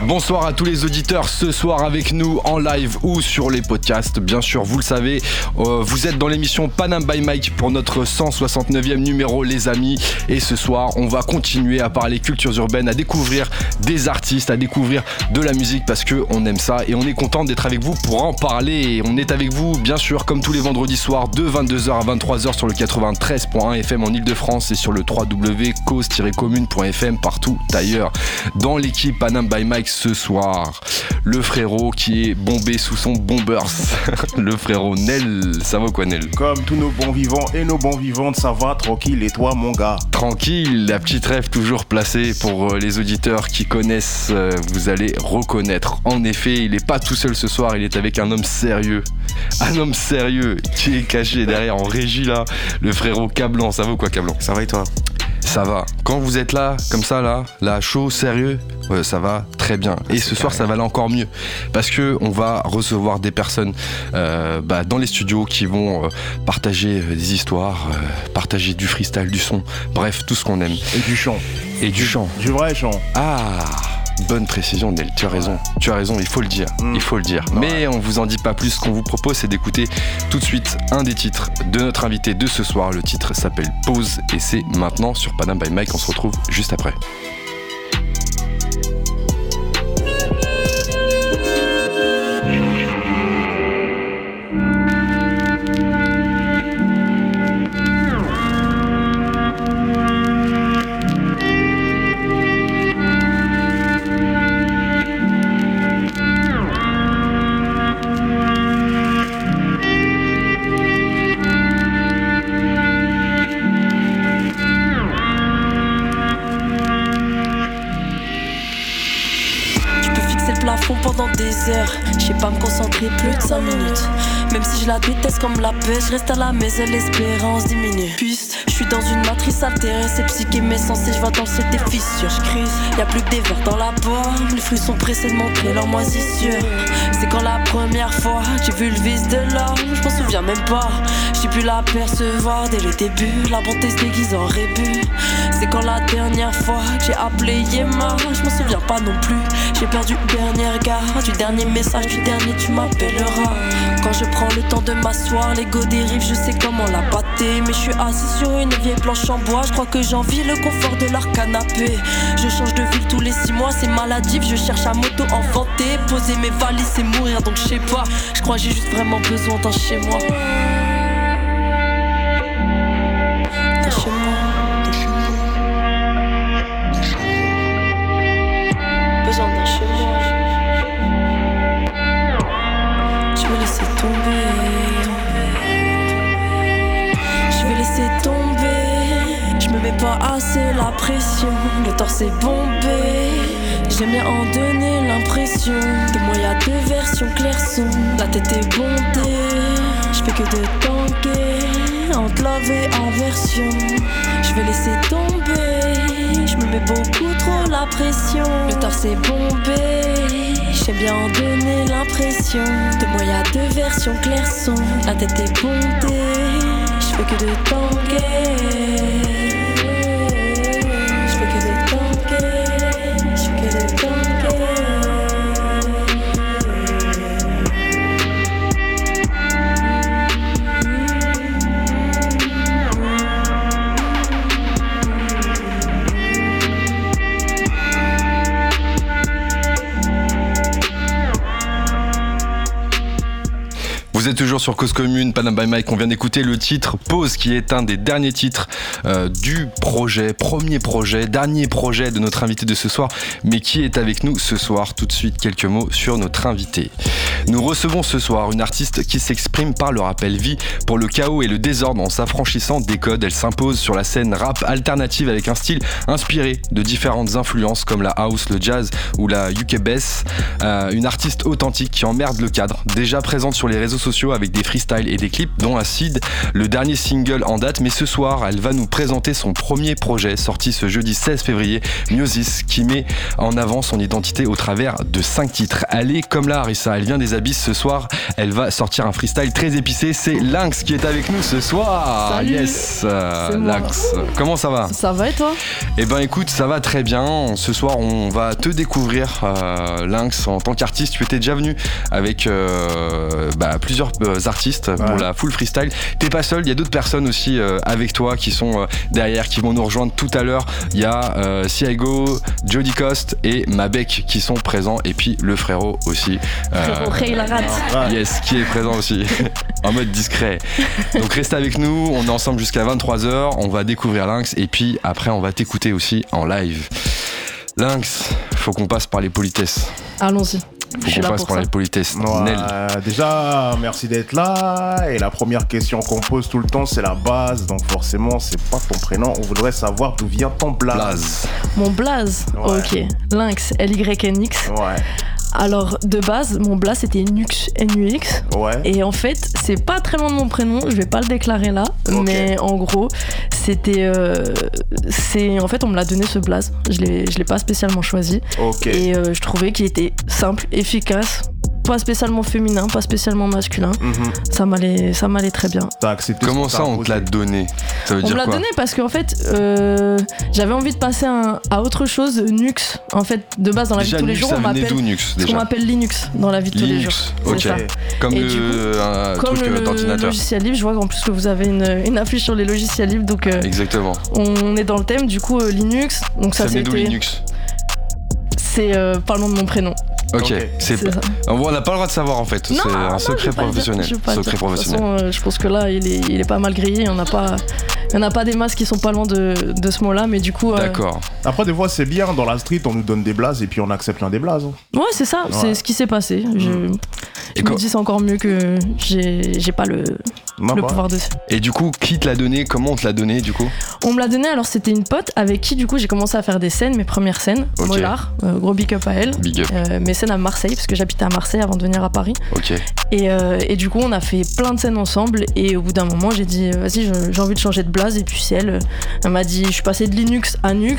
93.1. Bonsoir à tous les auditeurs ce soir avec nous en live ou sur les podcasts. Bien sûr, vous le savez, euh, vous êtes dans l'émission Panam by Mike pour notre 169e numéro, les amis. Et ce soir, on va continuer à parler cultures urbaines, à découvrir des artistes, à découvrir de la musique parce que on aime ça et on est content d'être avec vous pour en parler. on est avec vous, bien sûr, comme tous les vendredis soirs, de 22h à 23h sur le 93.1 FM en Ile-de-France et sur le www.cause-commune.fm partout ailleurs. Dans l'équipe Panam by Mike ce soir. Le frérot qui est bombé sous son bombers. le frérot Nel. Ça va quoi Nel? Comme tous nos bons vivants et nos bons vivantes, ça va tranquille. Et toi mon gars? Tranquille, la petite rêve toujours placée pour euh, les auditeurs qui connaissent, euh, vous allez reconnaître. En effet, il n'est pas tout seul ce soir, il est avec un homme sérieux. Un homme sérieux qui est caché derrière en régie là. Le frérot Cablan, ça va quoi Cablan? Ça va et toi? Ça va. Quand vous êtes là, comme ça, là, là, chaud, sérieux, ça va très bien. Et ce soir, ça va aller encore mieux. Parce que on va recevoir des personnes euh, bah, dans les studios qui vont euh, partager euh, des histoires, partager du freestyle, du son, bref, tout ce qu'on aime. Et du chant. Et du chant. Du vrai chant. Ah Bonne précision, Nel. Tu as raison. Tu as raison. Il faut le dire. Mm. Il faut le dire. Mais on vous en dit pas plus. Ce qu'on vous propose, c'est d'écouter tout de suite un des titres de notre invité de ce soir. Le titre s'appelle Pause et c'est maintenant sur Panam by Mike. On se retrouve juste après. Je pas me concentrer plus de 5 minutes. Même si je la déteste comme la paix, je reste à la maison, l'espérance diminue. Suis dans une matrice altérée, c'est psyché, mais censé, je vais dans cette fissure. Je crise, y a plus que des verres dans la pomme. Les fruits sont pressés de montrer leur moisissure. C'est quand la première fois j'ai vu le vice de l'homme, je m'en souviens même pas. J'ai pu l'apercevoir dès le début, la bonté se déguise en rébut. C'est quand la dernière fois j'ai appelé Yema, je m'en souviens pas non plus. J'ai perdu le dernier regard, du dernier message, du dernier tu m'appelleras. Quand je prends le temps de m'asseoir, l'ego dérive, je sais comment la Mais je suis assis sur une vieille planche en bois, je crois que j'envie le confort de leur canapé. Je change de ville tous les six mois, c'est maladif, je cherche à moto enfanter, poser mes valises et mourir, donc je sais pas. Je crois j'ai juste vraiment besoin d'un chez moi. La pression, le torse est bombé. J'aime bien en donner l'impression. Que moi y'a deux versions sont. La tête est bondée, je fais que de tanker entre love et aversion. Je vais laisser tomber, je me mets beaucoup trop la pression. Le torse est bombé, j'aime bien en donner l'impression. De moi y'a deux versions sont. La tête est bondée, je fais que de tanker. Toujours sur Cause Commune, Panam by Mike. On vient d'écouter le titre Pause, qui est un des derniers titres euh, du projet, premier projet, dernier projet de notre invité de ce soir. Mais qui est avec nous ce soir Tout de suite, quelques mots sur notre invité. Nous recevons ce soir une artiste qui s'exprime par le rappel vie pour le chaos et le désordre en s'affranchissant des codes. Elle s'impose sur la scène rap alternative avec un style inspiré de différentes influences comme la house, le jazz ou la UK bass. Euh, une artiste authentique qui emmerde le cadre, déjà présente sur les réseaux sociaux sociaux avec des freestyles et des clips, dont Acid, le dernier single en date. Mais ce soir, elle va nous présenter son premier projet, sorti ce jeudi 16 février, Musis, qui met en avant son identité au travers de 5 titres. Elle est comme là, Arissa, elle vient des abysses ce soir. Elle va sortir un freestyle très épicé. C'est Lynx qui est avec nous ce soir. Salut. Yes, euh. Lynx. Comment ça va? Ça va et toi? Eh ben écoute, ça va très bien. Ce soir, on va te découvrir, euh, Lynx, en tant qu'artiste. Tu étais déjà venu avec euh, bah, plusieurs euh, artistes pour Ouais. la full freestyle. T'es pas seul, il y a d'autres personnes aussi euh, avec toi qui sont euh, derrière, qui vont nous rejoindre tout à l'heure. Il y a euh, Ciago, Jody Cost et Mabek qui sont présents. Et puis le frérot aussi. euh, Frérot Ray. Yes, qui est présent aussi, en mode discret. Donc restez avec nous, on est ensemble jusqu'à 23h, on va découvrir Lynx et puis après on va t'écouter aussi en live. Lynx, faut qu'on passe par les politesses. Allons-y. Je Faut qu'on passe pour par ça. les politesses. Ouais, Nel. déjà, merci d'être là. Et la première question qu'on pose tout le temps, c'est la base. Donc forcément, c'est pas ton prénom. On voudrait savoir d'où vient ton blaze. Blaze. Mon blaze, Ouais. ok. Lynx, L-Y-N-X. Ouais, Alors, de base, mon blaze c'était Nux, N-U-X. ouais. Et en fait, c'est pas très loin de mon prénom, je vais pas le déclarer là, mais en gros, c'était. euh, c'est En fait, on me l'a donné ce blaze, je l'ai je l'ai pas spécialement choisi. Ok. Et euh, je trouvais qu'il était simple, efficace, pas spécialement féminin, pas spécialement masculin. Mhm. Ça m'allait ça m'allait très bien. T'as accepté ce Comment ça on te l'a donné Ça veut On me dire l'a quoi donné parce qu'en fait, euh, j'avais envie de passer un- à autre chose, Nux. En fait, de base, dans la Déjà, vie de tous les jours, on m'appelle. d'où Nux déjà m'appelle Linux dans la vie de tous les jours. Ok. ça. Comme Et le, coup, un Comme truc euh, le d'ordinateur. logiciel libre, je vois qu'en plus que vous avez une, une affiche sur les logiciels libres, donc euh, Exactement. on est dans le thème. Du coup, euh, Linux, donc Ça, ça, Linux? C'est euh, par le nom de mon prénom. Ok, c'est on n'a pas le droit de savoir en fait. C'est un non, secret dire, professionnel. Secret dire. De toute professionnel. façon, euh, je pense que là, il est, il est pas mal grillé. Il y en a pas, il y en a pas des masses qui sont pas loin de, de ce mot-là, mais du coup, euh, D'accord. Après, des fois, c'est bien. Dans la street, on nous donne des blazes et puis on accepte l'un des blazes. ouais, c'est ça. Ouais. C'est ce qui s'est passé. Je, Et je me dis c'est encore mieux que j'ai, j'ai pas le, Non, le bah, pouvoir dessus. Et du coup, qui te l'a donné? Comment on te l'a donné du coup? On me l'a donné. Alors c'était une pote avec qui du coup j'ai commencé à faire des scènes, mes premières scènes. Ok. Mollard, euh, gros big up à elle. Big up. Euh, mes scènes à Marseille parce que j'habitais à Marseille avant de venir à Paris Ok. et, euh, et du coup on a fait plein de scènes ensemble et au bout d'un moment j'ai dit vas-y j'ai envie de changer de et puis c'est elle euh, elle m'a dit je suis passé de Linux à Nux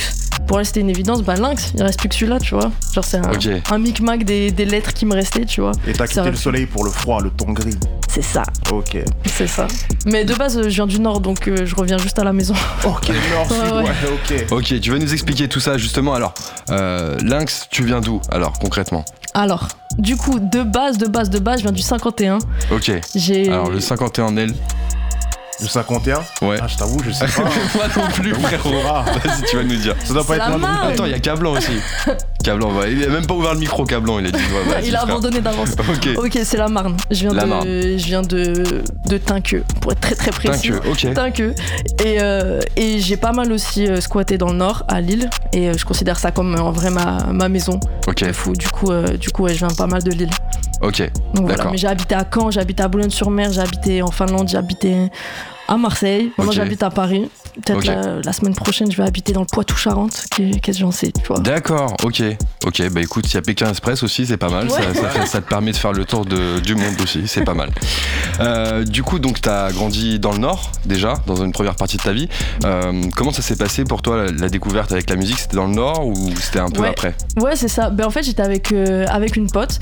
pour elle c'était une évidence bah Lynx il reste plus que celui-là tu vois genre c'est un, un micmac des, des lettres qui me restaient tu vois Et t'as quitté le soleil pour le froid, le ton gris. c'est ça Ok. c'est ça mais de base je viens du nord donc euh, je reviens juste à la maison Ok, nord, sud, Ouais, ouais. ouais, ok. Ok, tu vas nous expliquer tout ça justement? Alors, euh, Lynx, tu viens d'où alors concrètement? Alors du coup de base de base de base je viens du 51 Ok. j'ai Alors le 51 L. Du 51 Ouais. Ah, je t'avoue, je sais pas. Moi non plus, frérot. Vas-y, tu vas nous dire. ça doit pas être. Montpellier. Attends, il y a Cablan aussi. Cablan, ouais, il a même pas ouvert le micro, Cablan. Il a dit. ouais, il a abandonné d'avance Ok. Ok, c'est la Marne. Je viens La de, Marne. je viens de, de Tinqueux, pour être très très précis. Tinqueux, ok. Tinqueux. Et, euh, et j'ai pas mal aussi euh, squatté dans le nord, à Lille. Et euh, je considère ça comme en vrai ma, ma maison. Ok. Du coup, euh, du coup ouais, je viens pas mal de Lille. Ok. Donc voilà. Mais j'ai habité à Caen, j'ai habité à Boulogne-sur-Mer, j'ai habité en Finlande, j'ai habité à Marseille. Maintenant Ok. j'habite à Paris. Peut-être Ok. la, la semaine prochaine, je vais habiter dans le Poitou-Charentes, qu'est-ce que j'en sais, tu vois. D'accord, ok. Ok, bah écoute, il y a Pékin Express aussi, c'est pas mal. Ouais. Ça, ça fait- ça te permet de faire le tour de- du monde aussi, c'est pas mal. Euh, du coup, donc, t'as grandi dans le Nord, déjà, dans une première partie de ta vie. Euh, comment ça s'est passé pour toi, la, la découverte avec la musique? C'était dans le Nord ou c'était un peu Ouais. après? Ouais, c'est ça. Ben, en fait, j'étais avec, euh, avec une pote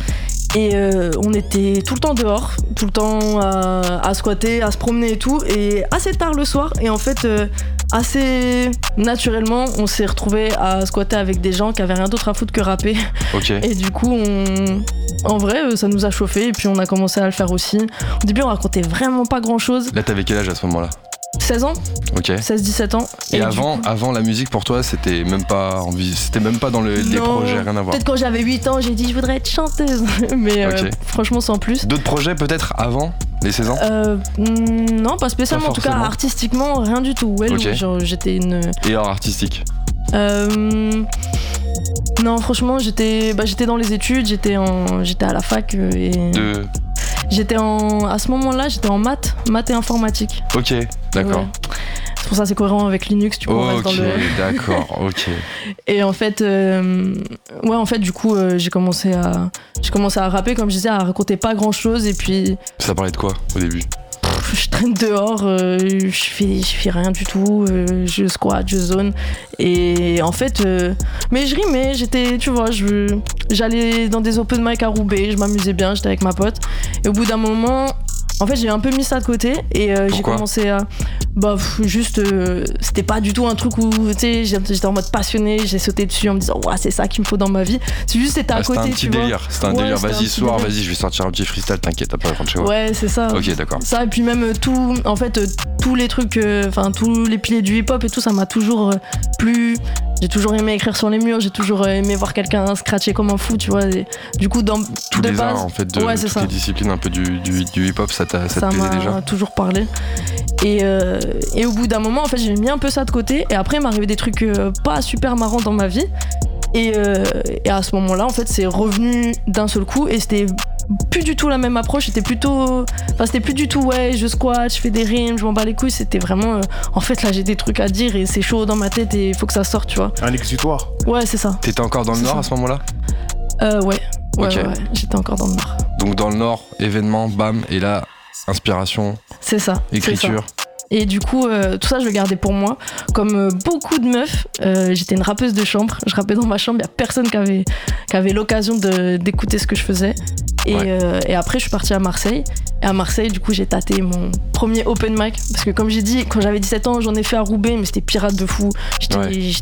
et euh, on était tout le temps dehors, tout le temps à, à squatter, à se promener et tout. Et assez tard le soir, et en fait, euh, assez naturellement, on s'est retrouvé à squatter avec des gens qui avaient rien d'autre à foutre que rapper. Et du coup, on... en vrai, euh, ça nous a chauffé et puis on a commencé à le faire aussi. Au début, on racontait vraiment pas grand chose. Là, t'avais quel âge à ce moment-là? 16 ans, Ok. 16-17 ans. Et, avant, avant la musique pour toi, c'était même pas c'était même pas dans le- les projets, rien à voir. Peut-être quand j'avais 8 ans, j'ai dit je voudrais être chanteuse. Mais euh, franchement, sans plus. D'autres projets peut-être avant les 16 ans? Euh, mm, non, pas spécialement. Pas en tout cas, artistiquement, rien du tout. Ouais, j'étais une. Et alors artistique? Euh, non, franchement, j'étais, bah, j'étais dans les études, j'étais en, j'étais à la fac euh, et De... j'étais en, à ce moment-là, j'étais en maths, maths et informatique. Ok, d'accord. Ouais. c'est pour ça c'est cohérent avec Linux, tu vois. Ok, le- d'accord, ok. Et en fait, euh, ouais, en fait, du coup, euh, j'ai commencé à, j'ai commencé à rapper, comme je disais, à raconter pas grand chose. Et puis, Ça parlait de quoi au début? Je traîne dehors, euh, je fais, je fais rien du tout, euh, je squat, je zone. Et en fait, euh, mais je rimais, j'étais, tu vois, j'allais dans des open mic à Roubaix, je m'amusais bien, j'étais avec ma pote. Et au bout d'un moment, en fait, j'ai un peu mis ça de côté et euh, j'ai commencé à. Bah, pff, juste, euh, c'était pas du tout un truc où, tu sais, j'étais en mode passionné, j'ai sauté dessus en me disant, ouais, c'est ça qu'il me faut dans ma vie. C'est juste, c'était à Ah, C'était côté, un petit tu délire. C'était un Ouais, délire. c'était Vas-y, soir, vas-y, je vais sortir un petit freestyle, t'inquiète, t'as pas de chez moi. Ouais, c'est ça. Ok, d'accord. Ça, et puis même euh, tout, en fait, tous les trucs, enfin, tous les piliers du hip-hop et tout, ça m'a toujours plu. J'ai toujours aimé écrire sur les murs, j'ai toujours euh, aimé voir quelqu'un scratcher comme un fou, tu vois. et du coup, dans Tous de les base, arts, en fait, de Ouais, toutes ça. les disciplines un peu du, du, du hip-hop, ça, t'a- ça, ça te déjà toujours parlé. Et, euh, et au bout d'un moment, en fait, j'ai mis un peu ça de côté. Et après, il arrivé des trucs euh, pas super marrants dans ma vie. Et, euh, et à ce moment-là, en fait, c'est revenu d'un seul coup. Et c'était plus du tout la même approche. C'était plutôt. Enfin, c'était plus du tout, ouais, je squat, je fais des rimes, je m'en bats les couilles. C'était vraiment. euh, en fait, là, j'ai des trucs à dire et c'est chaud dans ma tête et il faut que ça sorte, tu vois. Un exutoire. Ouais, c'est ça. T'étais encore dans le Nord ça. à ce moment-là? Euh, ouais. Ouais, Ok. ouais, ouais. J'étais encore dans le nord. Donc dans le Nord, événement, bam, et là, inspiration, C'est ça. écriture. Et du coup, euh, tout ça, je le gardais pour moi. Comme euh, beaucoup de meufs, euh, j'étais une rappeuse de chambre. Je rappais dans ma chambre, il n'y a personne qui avait, qui avait l'occasion d'écouter ce que je faisais. Et, Ouais. euh, et après, je suis partie à Marseille. Et à Marseille, du coup, j'ai tâté mon premier open mic. Parce que, comme j'ai dit, quand j'avais 17 ans, j'en ai fait à Roubaix, mais c'était pirate de fou. J'étais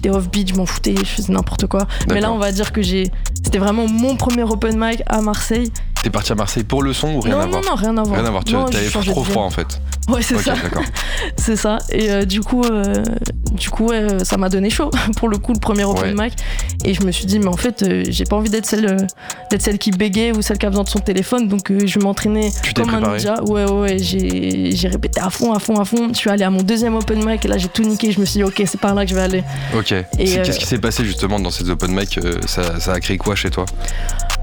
Ouais. off-beat, je m'en foutais, je faisais n'importe quoi. Mais là, on va dire que j'ai. C'était vraiment mon premier open mic à Marseille. T'es parti à Marseille pour le son ou rien non, à voir non, non, rien à voir. Rien à voir, tu Non, changé trop froid en fait. Ouais, c'est ça. C'est ça. Et euh, du coup, euh, du coup ouais, euh, ça m'a donné chaud pour le coup, le premier open mic. Et je me suis dit, mais en fait, euh, j'ai pas envie d'être celle, d'être celle qui bégait ou celle qui a besoin de son téléphone. Donc, je m'entraînais comme un ninja. Ouais, ouais, ouais. J'ai, répété à fond, à fond, à fond. Je suis allée à mon deuxième open mic et là, j'ai tout niqué. Je me suis dit, ok, c'est par là que je vais aller. Ok. Et, Qu'est-ce qui s'est passé justement dans ces open mic ça, ça a créé quoi chez toi?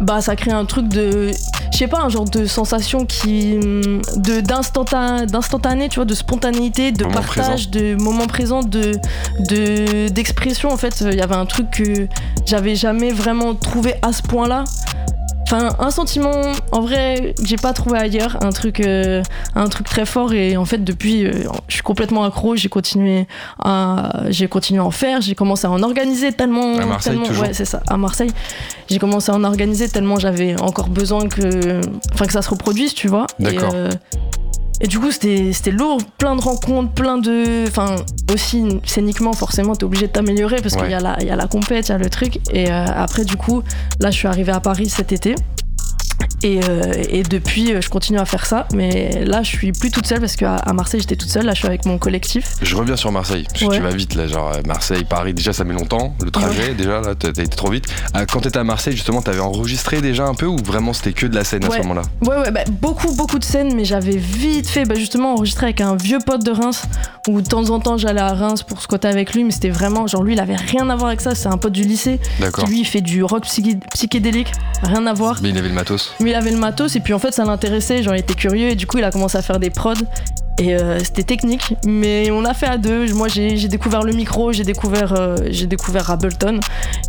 Bah, ça crée un truc de. Je sais pas, un genre de sensation qui. hum, de, d'instanta- d'instantané, tu vois, de spontanéité, de Moment partage, de moment présent, de, de, d'expression. En fait, il y avait un truc que j'avais jamais vraiment trouvé à ce point-là. Enfin, un sentiment, en vrai, que j'ai pas trouvé ailleurs, un truc, euh, un truc très fort. Et en fait, depuis, euh, je suis complètement accro. J'ai continué à, j'ai continué à en faire. J'ai commencé à en organiser tellement, À Marseille, tellement, toujours ouais, c'est ça, à Marseille. J'ai commencé à en organiser tellement j'avais encore besoin que, enfin, que ça se reproduise, tu vois. Et, D'accord. euh, et du coup, c'était c'était lourd, plein de rencontres, plein de. Enfin, aussi, scéniquement, forcément, t'es obligé de t'améliorer parce Ouais. qu'il y, a la- il y a la compète, il y a le truc. Et euh, après, du coup, là, je suis arrivée à Paris cet été. Et, euh, et depuis, euh, je continue à faire ça. Mais là, je suis plus toute seule parce qu'à à Marseille, j'étais toute seule. Là, je suis avec mon collectif. Je reviens sur Marseille, parce que Ouais. tu vas vite là, genre euh, Marseille, Paris, déjà ça met longtemps, le trajet déjà, là t'as été trop vite. Quand t'étais à Marseille justement, t'avais enregistré déjà un peu ou vraiment c'était que de la scène à ce moment-là? Ouais, ouais, bah, beaucoup, beaucoup de scènes, mais j'avais vite fait, bah, justement, enregistrer avec un vieux pote de Reims, où de temps en temps j'allais à Reims pour squatter avec lui, mais c'était vraiment, genre, lui, il avait rien à voir avec ça, c'est un pote du lycée, D'accord. lui, il fait du rock psyché- psychédélique, rien à voir. Mais il avait le matos. Mais il avait le matos, et puis en fait, ça l'intéressait, genre, il était curieux, et du coup, il a commencé à faire des prods. Et euh, c'était technique, mais on l'a fait à deux. Moi, j'ai découvert le micro, j'ai découvert, euh, j'ai découvert Ableton,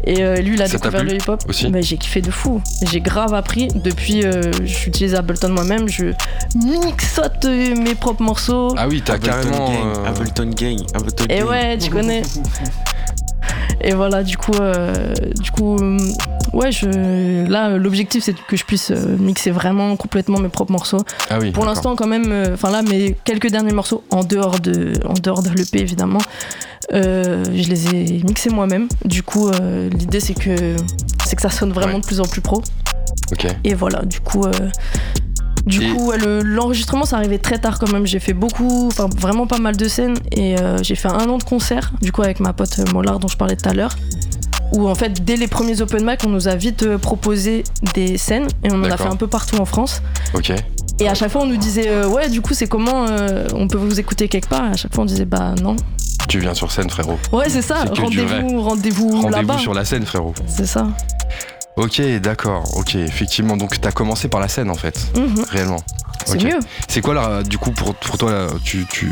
et euh, lui, il a Ça découvert le hip-hop. aussi Mais j'ai kiffé de fou. J'ai grave appris. Depuis, euh, j'utilise Ableton moi-même. Je mixote mes propres morceaux. Ah oui, t'as Ableton carrément. Gang, euh, Ableton Gang, Ableton et Gang. ouais, tu connais. Et voilà, du coup, euh, du coup, euh, ouais, je, là, l'objectif c'est que je puisse euh, mixer vraiment complètement mes propres morceaux. Ah oui. Pour l'instant, quand même, euh, enfin là, mes quelques derniers morceaux en dehors de, en dehors de l'EP évidemment, euh, je les ai mixés moi-même. Du coup, euh, l'idée c'est que c'est que ça sonne vraiment Ouais. de plus en plus pro. Et voilà, du coup. euh, du Et- coup, ouais, le- l'enregistrement, ça arrivait très tard quand même. J'ai fait beaucoup, enfin vraiment pas mal de scènes et euh, j'ai fait un an de concert, du coup, avec ma pote euh, Mollard dont je parlais tout à l'heure. Où en fait, dès les premiers open mic, on nous a vite euh, proposé des scènes et on en a fait un peu partout en France. Ok. Et à chaque fois, on nous disait euh, Ouais, du coup, c'est comment euh, On peut vous écouter quelque part? Et à chaque fois, on disait Bah non. Tu viens sur scène, frérot. Ouais, c'est ça, rendez-vous rendez-vous Rendez-vous là-bas. sur la scène, frérot. C'est ça. Ok, d'accord. Ok, effectivement. Donc t'as commencé par la scène en fait, Mhm. réellement. c'est mieux. C'est quoi là, du coup, pour, pour toi, là, tu, tu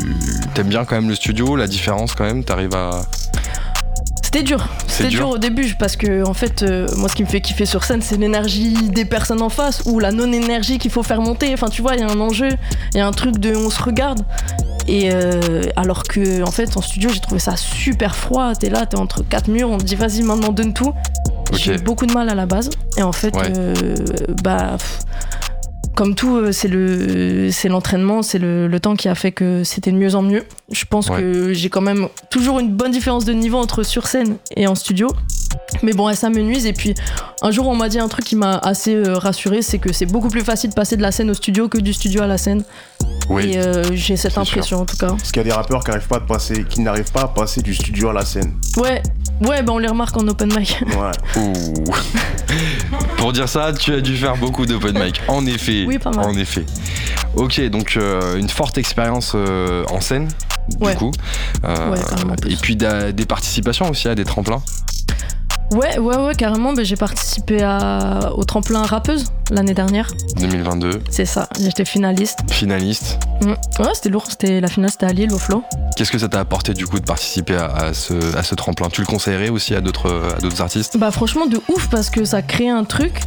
aimes bien quand même le studio, la différence quand même T'arrives à. C'était dur. C'était dur dur au début parce que en fait, euh, moi, ce qui me fait kiffer sur scène, c'est l'énergie des personnes en face ou la non-énergie qu'il faut faire monter. Enfin, tu vois, il y a un enjeu, il y a un truc de on se regarde. Et euh, alors que en fait, en studio, j'ai trouvé ça super froid. T'es là, t'es entre quatre murs, on te dit vas-y, maintenant donne tout. J'ai eu beaucoup de mal à la base. Et en fait, Ouais. euh, bah. pff, comme tout, euh, c'est le, c'est l'entraînement, c'est le, le temps qui a fait que c'était de mieux en mieux. Je pense Ouais. que j'ai quand même toujours une bonne différence de niveau entre sur scène et en studio. Mais bon, ça me nuise. Et puis, un jour, on m'a dit un truc qui m'a assez euh, rassuré c'est que c'est beaucoup plus facile de passer de la scène au studio que du studio à la scène. Oui. Et euh, j'ai cette impression, en tout cas. Parce qu'il y a des rappeurs qui n'arrivent pas, à passer- qui n'arrivent pas à passer du studio à la scène. Ouais, ouais, bah on les remarque en open mic. Ouais. Ouh. Pour dire ça, tu as dû faire beaucoup d'open mic. En effet. Oui, pas mal. En effet. Ok, donc euh, une forte expérience euh, en scène, du Ouais. coup. Euh, Ouais, carrément plus. et puis des participations aussi à des tremplins. Ouais, ouais, ouais, carrément. bah, j'ai participé à, au tremplin rappeuse l'année dernière. 2022, C'est ça, j'étais finaliste. finaliste. Mm. Ouais, c'était lourd. C'était la finale, c'était à Lille, au Flow. Qu'est-ce que ça t'a apporté du coup de participer à, à ce, à ce tremplin? Tu le conseillerais aussi à d'autres à d'autres artistes? Bah franchement de ouf parce que ça crée un truc,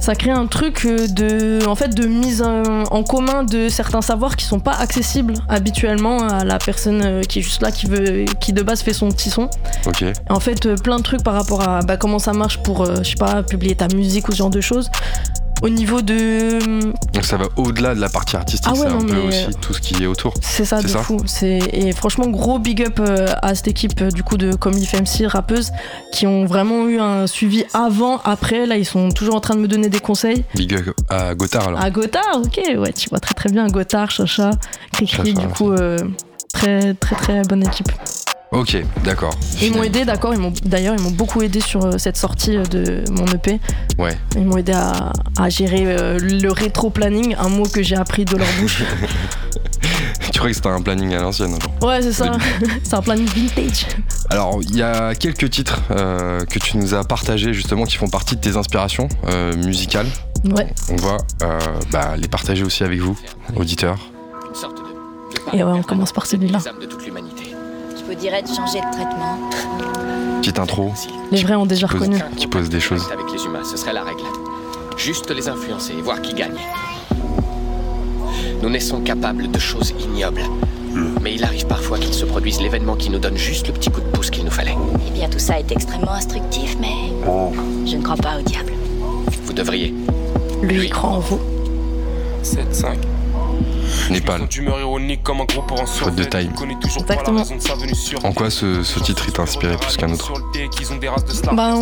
ça crée un truc euh, de, en fait, de mise en, en commun de certains savoirs qui sont pas accessibles habituellement à la personne euh, qui est juste là, qui veut, qui de base fait son petit son. Ok. En fait, euh, plein de trucs par rapport à bah, comment ça marche pour, euh, je sais pas, publier ta musique ou ce genre de choses. Au niveau de, Donc ça va au-delà de la partie artistique, Ah ouais, c'est un peu mais- aussi tout ce qui est autour. C'est ça C'est de ça fou. Et franchement gros big up euh, à cette équipe euh, du coup de Comedy FMC rappeuses qui ont vraiment eu un suivi avant, après. Là ils sont toujours en train de me donner des conseils. Big up à Gotthard alors. À Gotthard, ok, ouais, tu vois très très bien Gotthard, Chacha, Cricri, du coup euh, très très très bonne équipe. Ok, d'accord. Ils m'ont aidé, d'accord. Ils m'ont d'ailleurs ils m'ont beaucoup aidé sur euh, cette sortie euh, de mon EP. Ouais. Ils m'ont aidé à, à gérer euh, le rétro planning, un mot que j'ai appris de leur bouche. Tu crois que c'était un planning à l'ancienne alors? Ouais, c'est ça. c'est un planning vintage. Alors, il y a quelques titres euh, que tu nous as partagés justement qui font partie de tes inspirations euh, musicales. Ouais. On va euh, bah, les partager aussi avec vous, auditeurs. Une sorte de. Et ouais, on commence par celui-là. Âmes de changer de traitement. Petite intro Les vrais ont déjà reconnu. qui pose des choses. Avec les humains, ce serait la règle. Juste les influencer et voir qui gagne. Nous naissons capables de choses ignobles. Mais il arrive parfois qu'il se produise l'événement qui nous donne juste le petit coup de pouce qu'il nous fallait. Eh bien, tout ça est extrêmement instructif, mais je ne crois pas au diable. Vous devriez. Lui, il croit en vous. 7-5. Népal. d'humeur ironique comme un gros pour un Faute de time. Exactement. En quoi ce, ce titre t'a inspiré plus qu'un autre Bah,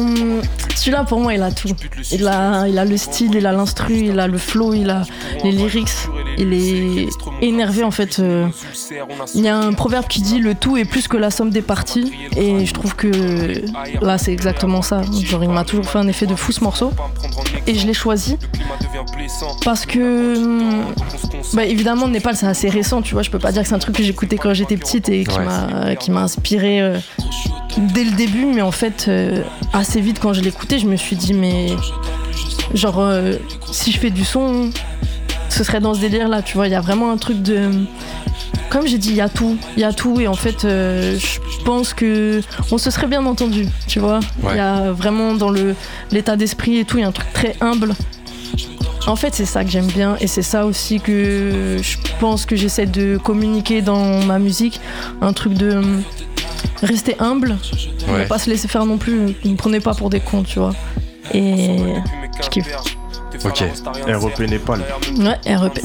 celui-là pour moi il a tout. Il a, il a le style, il a l'instru, il a le flow, il a les lyrics. Il est énervé en fait. euh, Il y a un proverbe qui dit le tout est plus que la somme des parties. Et je trouve que là c'est exactement ça. Genre il m'a toujours fait un effet de fou ce morceau. Et je l'ai choisi parce que hum, bah, évidemment Népal c'est assez récent tu vois je peux pas dire que c'est un truc que j'écoutais quand j'étais petite et qui Ouais. m'a inspiré euh, dès le début mais en fait euh, assez vite quand je l'écoutais je me suis dit mais genre euh, si je fais du son ce serait dans ce délire là tu vois il y a vraiment un truc de comme j'ai dit il y a tout il y a tout et en fait euh, je pense que on se serait bien entendu tu vois il Ouais. y a vraiment dans le l'état d'esprit et tout il y a un truc très humble en fait, c'est ça que j'aime bien et c'est ça aussi que je pense que j'essaie de communiquer dans ma musique. Un truc de hum, rester humble, ne pas se laisser faire non plus. Ne me prenez pas pour des cons, tu vois. Et je kiffe. Ok. REP Népal. Ouais, REP.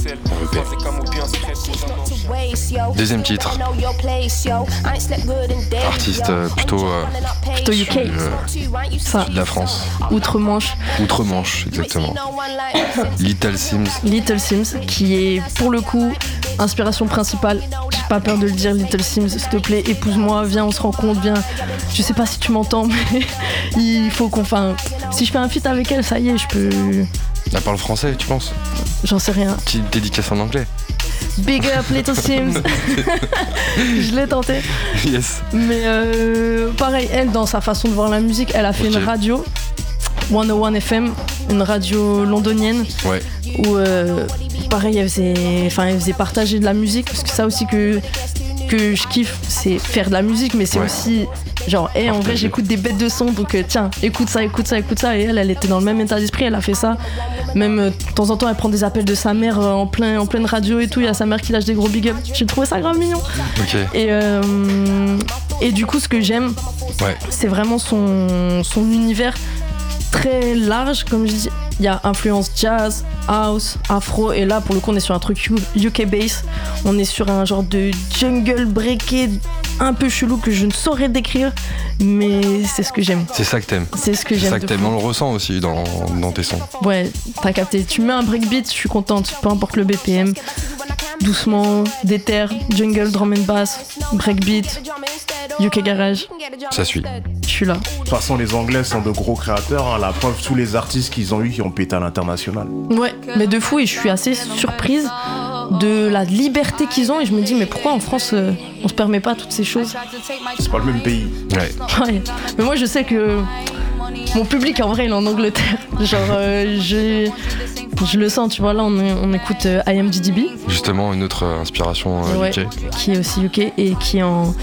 Deuxième titre. Artiste euh, plutôt euh, Plutôt UK. euh, Ça, de la France. Outre-Manche, Outre-Manche, exactement. Little Sims. Little Sims, qui est pour le coup inspiration principale. J'ai pas peur de le dire, Little Sims, s'il te plaît, épouse-moi, viens, on se rencontre, viens. Je sais pas si tu m'entends, mais il faut qu'on. Enfin, si je fais un feat avec elle, ça y est, je peux. Elle parle français, tu penses J'en sais rien. Petite dédicace en anglais. Big up, Little Sims. je l'ai tenté. Yes. Mais euh, pareil, elle, dans sa façon de voir la musique, elle a fait une radio 101 FM, une radio londonienne Ouais. où euh, pareil elle faisait, enfin, elle faisait partager de la musique parce que ça aussi que que je kiffe c'est faire de la musique mais c'est Ouais. aussi genre hey, en vrai j'écoute des bêtes de son donc euh, tiens écoute ça écoute ça écoute ça. Et elle elle était dans le même état d'esprit elle a fait ça. Même euh, de temps en temps elle prend des appels de sa mère euh, en plein en pleine radio et tout. Il y a sa mère qui lâche des gros big up j'ai trouvé ça grave mignon. Et et du coup ce que j'aime Ouais. c'est vraiment son, son univers très large, comme je dis. Il y a influence jazz, house, afro, et là pour le coup on est sur un truc UK bass. On est sur un genre de jungle breaké un peu chelou que je ne saurais décrire, mais c'est ce que j'aime. C'est ça que t'aimes. C'est ce que C'est ça j'aime. que t'aimes. On le ressent aussi dans, dans tes sons. Ouais, t'as capté. Tu mets un breakbeat, je suis contente, peu importe le BPM. Doucement, déter, jungle, drum and bass, breakbeat, UK garage, Ça suit. je suis là. De toute façon, les Anglais sont de gros créateurs. hein. La preuve, tous les artistes qu'ils ont eu qui ont pété à l'international. Ouais, mais de fou et je suis assez surprise de la liberté qu'ils ont et je me dis mais pourquoi en France euh, on se permet pas toutes ces choses? C'est pas le même pays. Ouais. Ouais. Mais moi je sais que mon public en vrai il est en Angleterre. Genre euh, je, je le sens, tu vois là on, est- on écoute euh, IMDDB Justement, une autre euh, inspiration euh, Ouais. UK. qui est aussi UK et qui est en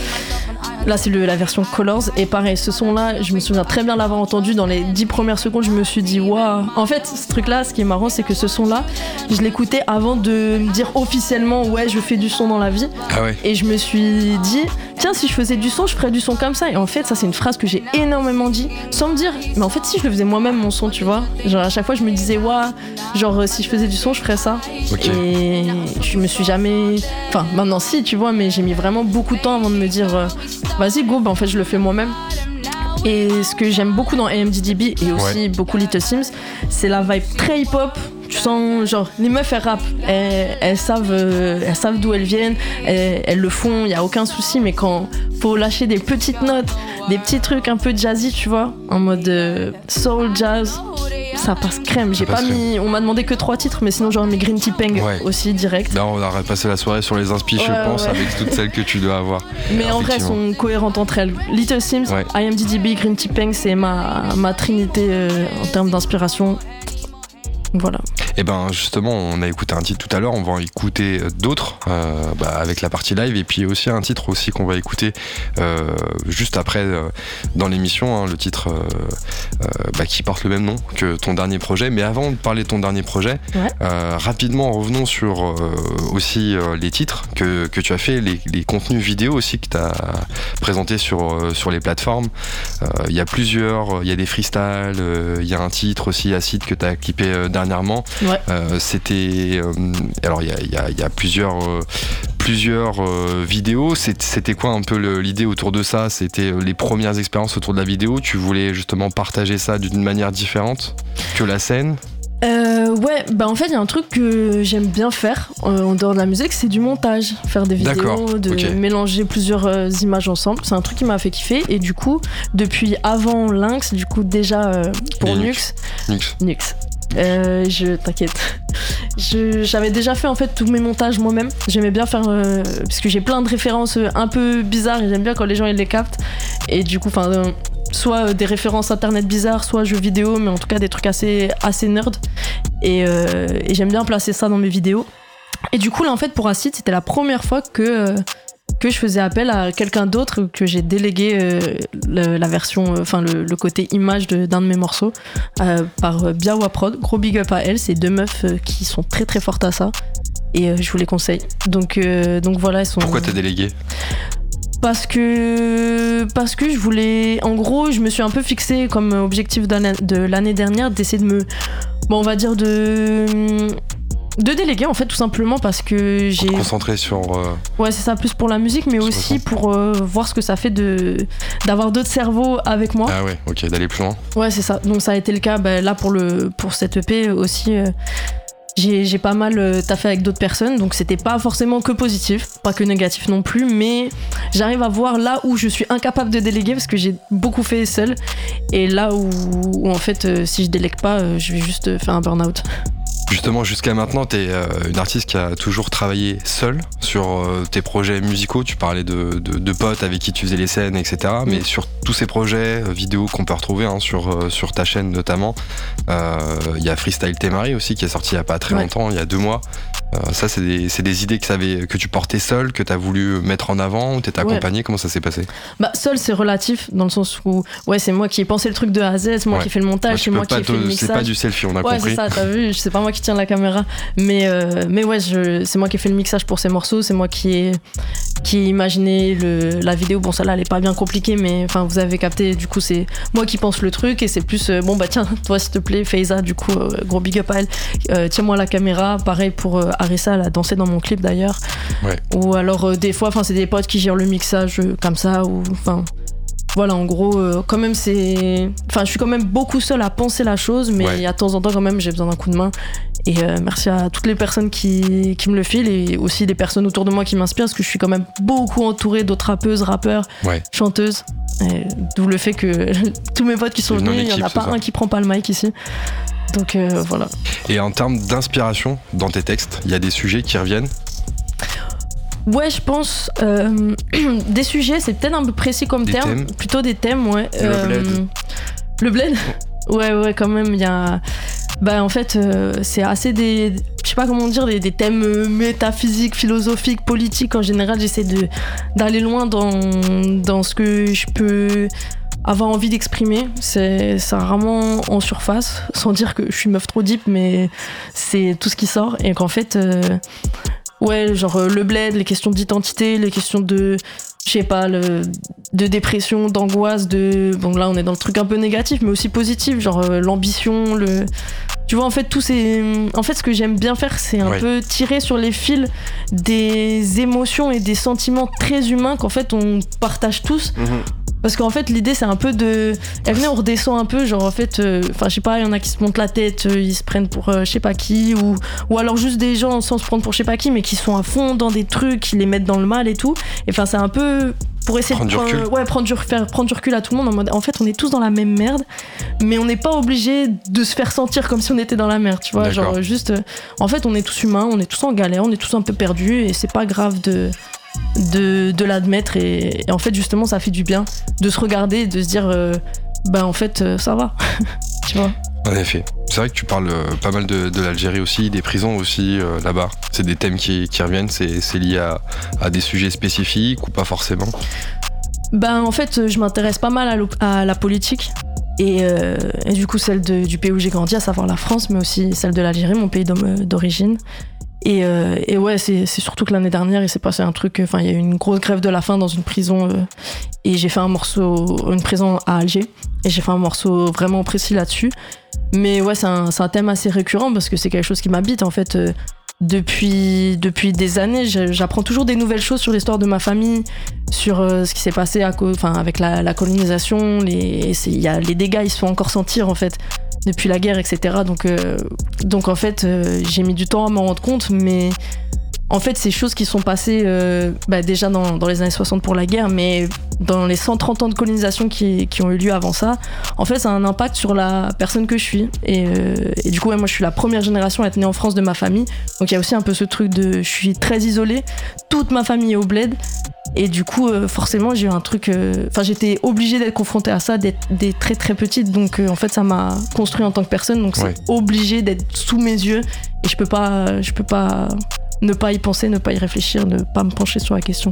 Là, c'est la version Colors. Et pareil, ce son-là, je me souviens très bien l'avoir entendu dans les 10 premières secondes. Je me suis dit, waouh. En fait, ce truc-là, ce qui est marrant, c'est que ce son-là, je l'écoutais avant de me dire officiellement, ouais, je fais du son dans la vie. Ah ouais. Et je me suis dit, tiens, si je faisais du son, je ferais du son comme ça. Et en fait, ça, c'est une phrase que j'ai énormément dit, sans me dire, mais en fait, si je le faisais moi-même, mon son, tu vois. Genre, à chaque fois, je me disais, waouh, genre, si je faisais du son, je ferais ça. Et je me suis jamais. Enfin, maintenant, si, tu vois, mais j'ai mis vraiment beaucoup de temps avant de me dire, euh, vas-y, go, bah, en fait, je le fais moi-même. Et ce que j'aime beaucoup dans AMDDB et aussi Ouais. beaucoup Little Sims, c'est la vibe très hip-hop. Tu sens, genre, les meufs, elles rappent, elles, elles savent, euh, elles savent d'où elles viennent, elles, elles le font, il y a aucun souci, mais quand faut lâcher des petites notes, des petits trucs un peu jazzy, tu vois, en mode euh, soul jazz, ça passe crème. J'ai pas mis, on m'a demandé que trois titres, mais sinon, j'aurais mis Green Tea Peng Ouais. aussi direct. Là, on aurait passé la soirée sur les inspi, je Ouais, pense, ouais. avec toutes celles que tu dois avoir. Mais en vrai, elles sont cohérentes entre elles. Little Sims. IMDDB, Green Tea Peng, c'est ma, ma trinité euh, en termes d'inspiration. Voilà. Et ben justement, on a écouté un titre tout à l'heure, on va en écouter euh, d'autres euh, bah, avec la partie live et puis aussi un titre aussi qu'on va écouter euh, juste après euh, dans l'émission, hein, le titre bah, qui porte le même nom que ton dernier projet. Mais avant de parler de ton dernier projet, Ouais. rapidement revenons sur aussi les titres que, que tu as fait, les, les contenus vidéo aussi que tu as présentés sur, sur les plateformes. Il y a plusieurs, il y a des freestyles, il y a un titre aussi acide que tu as clippé euh, dernièrement. Ouais. Euh, C'était. euh, alors, il y a, il y a- il y a plusieurs, euh, plusieurs vidéos. C'était quoi un peu l'idée autour de ça? C'était les premières expériences autour de la vidéo? Tu voulais justement partager ça d'une manière différente que la scène? Euh, ouais, bah en fait, il y a un truc que j'aime bien faire euh, en dehors de la musique, c'est du montage. Faire des vidéos, de mélanger plusieurs euh, images ensemble. C'est un truc qui m'a fait kiffer. Et du coup, depuis avant Lynx, du coup, déjà pour Nux. Nux. Euh, je t'inquiète. J'avais déjà fait en fait tous mes montages moi-même. J'aimais bien faire euh, parce que j'ai plein de références euh, un peu bizarres et j'aime bien quand les gens les captent. Et du coup, enfin, euh, soit des références internet bizarres, soit jeux vidéo, mais en tout cas des trucs assez assez nerd. Et, et j'aime bien placer ça dans mes vidéos. Et du coup là en fait pour Acid c'était la première fois que que je faisais appel à quelqu'un d'autre que j'ai délégué euh, le- la version, euh, enfin le, le côté image d'un de, mes morceaux euh, par Biawa Prod. Gros big up à elle, c'est deux meufs qui sont très très fortes à ça. Et je vous les conseille. Donc, donc voilà, elles sont. Pourquoi t'as délégué? Parce que parce que je voulais, en gros, je me suis un peu fixé comme objectif de l'année dernière d'essayer de me, bon, on va dire de de déléguer en fait tout simplement parce que j'ai Concentré sur. euh, Ouais, c'est ça, plus pour la musique, mais aussi pour euh, voir ce que ça fait de d'avoir d'autres cerveaux avec moi. Ah ouais, ok, d'aller plus loin. Ouais, c'est ça. Donc ça a été le cas bah, là pour le pour cette EP aussi. euh, j'ai j'ai pas mal taffé avec d'autres personnes, donc c'était pas forcément que positif, pas que négatif non plus, mais j'arrive à voir là où je suis incapable de déléguer parce que j'ai beaucoup fait seul, et là où, où, en fait si je délègue pas, je vais juste faire un burn-out. Justement, jusqu'à maintenant, tu es une artiste qui a toujours travaillé seule sur euh, tes projets musicaux. Tu parlais de, de- de potes avec qui tu faisais les scènes, etc. Mais sur tous ces projets euh, vidéo qu'on peut retrouver hein, sur, euh, sur ta chaîne notamment, euh, il y a Freestyle Temari aussi qui est sorti il y a pas très Ouais. longtemps, il y a deux mois. Euh, ça, c'est des, des idées que, t'avais- que tu portais seul, que tu as voulu mettre en avant, ou t'étais Ouais. accompagné. Comment ça s'est passé? Bah, seul, c'est relatif, dans le sens où, ouais, c'est moi qui ai pensé le truc de A à Z, c'est moi Ouais. qui ai fait le montage, c'est moi qui ai fait le mixage. C'est pas du selfie, on a Ouais, compris. c'est ça, t'as vu, c'est pas moi qui tiens la caméra. Mais, euh, mais ouais, c'est moi qui ai fait le mixage pour ces morceaux, c'est moi qui ai, qui ai imaginé le, la vidéo. Bon, celle-là, elle est pas bien compliquée, mais enfin, vous avez capté, du coup, c'est moi qui pense le truc et c'est plus, euh, bon, bah tiens, toi, s'il te plaît, Faiza, du coup, euh, gros big up à elle, tiens-moi la caméra. Pareil pour Arissa, elle a dansé dans mon clip d'ailleurs. Ouais. Ou alors, des fois, enfin, c'est des potes qui gèrent le mixage comme ça, ou enfin. Voilà, en gros, euh, quand même, c'est. Enfin, je suis quand même beaucoup seule à penser la chose, mais Ouais. il y a de temps en temps, quand même, j'ai besoin d'un coup de main. Et euh, merci à toutes les personnes qui, qui me le filent et aussi les personnes autour de moi qui m'inspirent, parce que je suis quand même beaucoup entourée d'autres rappeuses, rappeurs, Ouais. chanteuses. D'où le fait que tous mes potes qui sont venus, il n'y en a pas ça. un qui prend pas le mic ici. Donc euh, voilà. Et en termes d'inspiration dans tes textes, il y a des sujets qui reviennent? Ouais, je pense. euh, des sujets, c'est peut-être un peu précis comme Des terme. thèmes? Plutôt des thèmes, ouais. Le bled. Le bled? Ouais, ouais, quand même, il y a. Bah, en fait, euh, c'est assez des. Je sais pas comment dire, des, thèmes euh, métaphysiques, philosophiques, politiques. En général, j'essaie de d'aller loin dans, dans ce que je peux avoir envie d'exprimer. C'est vraiment en surface, sans dire que je suis meuf trop deep, mais c'est tout ce qui sort. Et qu'en fait. euh, Ouais, genre euh, le bled, les questions d'identité, les questions de, je sais pas, le, de dépression, d'angoisse, de. Bon, là, on est dans le truc un peu négatif, mais aussi positif, genre euh, l'ambition, le. Tu vois, en fait, tous ces. En fait, ce que j'aime bien faire, c'est un Ouais. peu tirer sur les fils des émotions et des sentiments très humains qu'en fait, on partage tous. Mhm. Parce qu'en fait, l'idée, c'est un peu de. Et venez, on redescend un peu, genre en fait, euh, enfin, je sais pas, il y en a qui se montent la tête, euh, ils se prennent pour euh, je sais pas qui, ou, ou alors juste des gens sans se prendre pour je sais pas qui, mais qui sont à fond dans des trucs, qui les mettent dans le mal et tout. Et enfin, c'est un peu pour essayer Prendre de du recul. ouais, prendre du, faire prendre du recul à tout le monde en mode en fait on est tous dans la même merde mais on n'est pas obligé de se faire sentir comme si on était dans la merde tu vois genre juste en fait on est tous humains on est tous en galère on est tous un peu perdus et c'est pas grave de de, de l'admettre et, et en fait justement ça fait du bien de se regarder et de se dire euh, bah en fait euh, ça va tu vois En effet. C'est vrai que tu parles euh, pas mal de, de l'Algérie aussi, des prisons aussi euh, là-bas. C'est des thèmes qui, qui reviennent, c'est c'est lié à, à des sujets spécifiques ou pas forcément? Ben en fait, je m'intéresse pas mal à, la politique. Et, euh, et du coup, celle de- du pays où j'ai grandi, à savoir la France, mais aussi celle de l'Algérie, mon pays d'origine. Et, euh, et ouais, c'est surtout que l'année dernière, il s'est passé un truc. Enfin, il y a eu une grosse grève de la faim dans une prison. euh, et j'ai fait un morceau, une prison à Alger. Et j'ai fait un morceau vraiment précis là-dessus. Mais ouais, c'est un, un thème assez récurrent parce que c'est quelque chose qui m'habite en fait. euh, depuis, depuis des années, j'apprends toujours des nouvelles choses sur l'histoire de ma famille, sur euh, ce qui s'est passé à enfin, avec la, colonisation. Les, y a, les dégâts, ils se font encore sentir en fait depuis la guerre, etc. Donc, euh, donc en fait, euh, j'ai mis du temps à m'en rendre compte, mais en fait, ces choses qui sont passées euh, bah, déjà dans, dans les années 60 pour la guerre, mais dans les 130 ans de colonisation qui, qui ont eu lieu avant ça, en fait, ça a un impact sur la personne que je suis. Et, euh, et du coup, ouais, moi, je suis la première génération à être née en France de ma famille. Donc, il y a aussi un peu ce truc de je suis très isolée. Toute ma famille est au bled. Et du coup, euh, forcément, j'ai eu un truc. Enfin, j'étais obligée d'être confrontée à ça dès, dès très très petite. Donc, en fait, ça m'a construit en tant que personne. Donc, c'est Ouais. obligé d'être sous mes yeux. Et je peux pas, je peux pas ne pas y penser, ne pas y réfléchir, ne pas me pencher sur la question.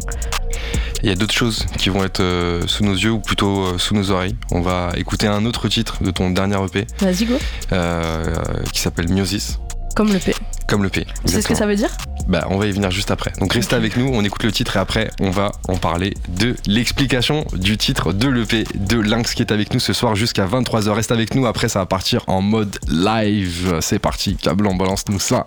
Il y a d'autres choses qui vont être euh, sous nos yeux ou plutôt euh, sous nos oreilles. On va écouter un autre titre de ton dernier EP Vas-y, go. euh, qui s'appelle Miosis. Comme le P. Comme le P. C'est ce que ça veut dire? Bah, on va y venir juste après. Donc restez avec nous, on écoute le titre et après on va en parler de l'explication du titre de l'EP de Lynx qui est avec nous ce soir jusqu'à 23h. Reste avec nous, après ça va partir en mode live. C'est parti, Cablan, balance-nous ça.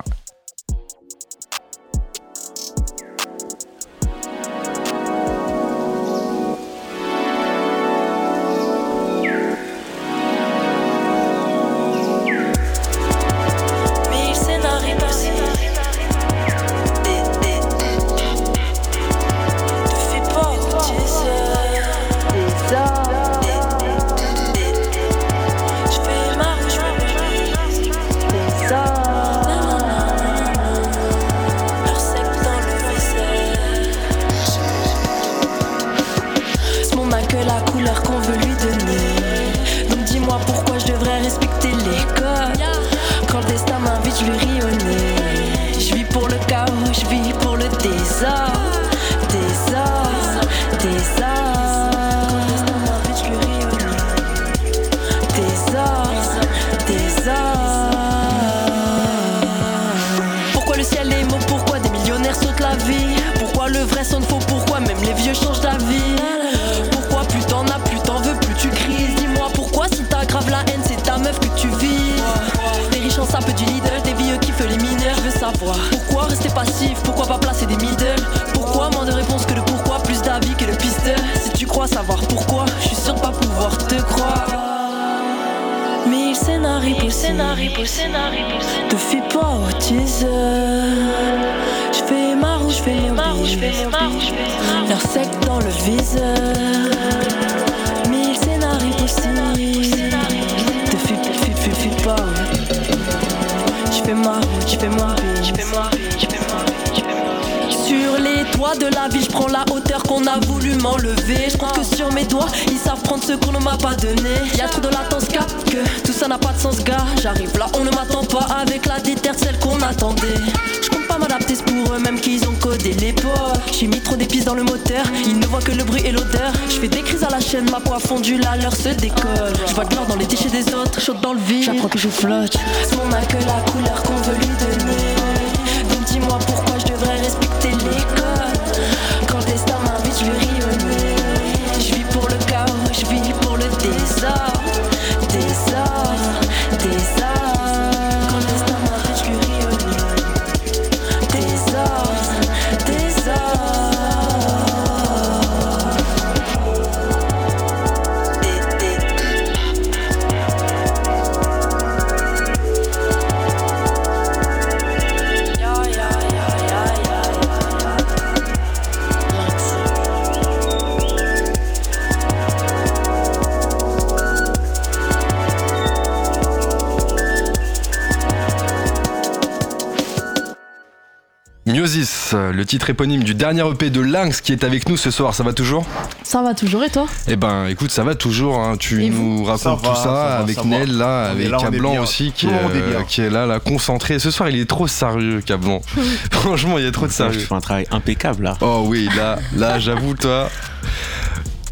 Titre éponyme du dernier EP de Lynx qui est avec nous ce soir, ça va toujours? Ça va toujours et toi? Eh ben écoute, ça va toujours, hein. tu Et nous racontes Ça va, tout ça, avec ça va. Nel là, On est avec est Cablan aussi qui est, est euh, qui est là, là, concentré. Ce soir il est trop sérieux Cablan. Franchement il y a trop de Je sérieux. fais un travail impeccable là. Oh oui, là, là j'avoue toi,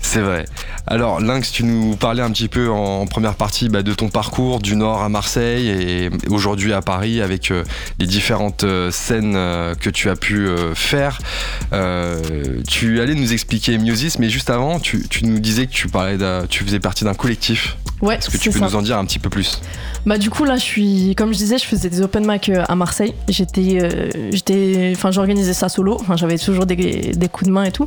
c'est vrai. Alors Lynx, tu nous parlais un petit peu en première partie bah, de ton parcours du Nord à Marseille et aujourd'hui à Paris avec euh, les différentes euh, scènes euh, que tu as pu faire. Tu allais nous expliquer Miosis, mais juste avant, tu, nous disais que tu parlais, tu faisais partie d'un collectif. Ouais, Est-ce que tu peux ça. nous en dire un petit peu plus? Bah du coup là je suis comme je disais je faisais des open mic euh, à Marseille. J'étais euh, j'étais enfin j'organisais ça solo. Enfin j'avais toujours des, des coups de main et tout.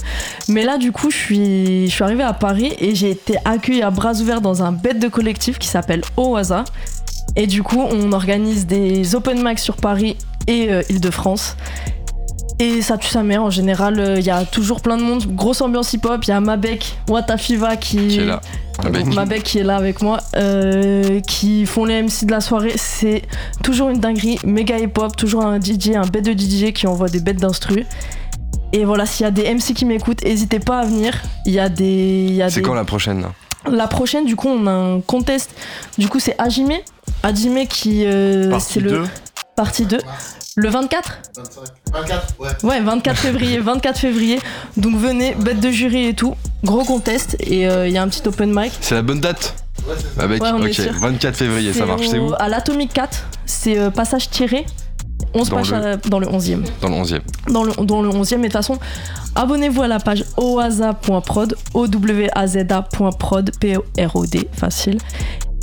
Mais là du coup je suis je suis arrivée à Paris et j'ai été accueillie à bras ouverts dans un bête de collectif qui s'appelle Oaza. Et du coup on organise des open mic sur Paris et euh, Île-de-France. Et ça tue sa mère en général il y a toujours plein de monde. Grosse ambiance hip hop il y a Mabek Watafiva qui Qui est là Avec- Mabek qui est là avec moi, euh, qui font les MC de la soirée. C'est toujours une dinguerie, méga hip-hop, toujours un DJ, un bête de DJ qui envoie des bêtes d'instru. Et voilà, s'il y a des MC qui m'écoutent, n'hésitez pas à venir. Il y a des. il y a C'est des- quand la prochaine là? La prochaine, du coup, on a un contest. Du coup, c'est Hajime. Hajime qui. euh, c'est le. 2. Partie 2. Le 24 24, ouais. Ouais, 24 février, 24 février. Donc venez, bête de jury et tout. Gros contest. Et euh, il y a un petit open mic. C'est la bonne date? Ouais, c'est ça. Avec, Ouais, on est ok, sûr. 24 février, ça marche. C'est au- où? À l'Atomic 4, c'est euh, passage tiré. 11 Dans pages le- à- dans le 11e. Dans le 11e. Dans le, dans le 11e, et de toute façon, abonnez-vous à la page oaza.prod, O-W-A-Z-A.prod, P-O-R-O-D, facile.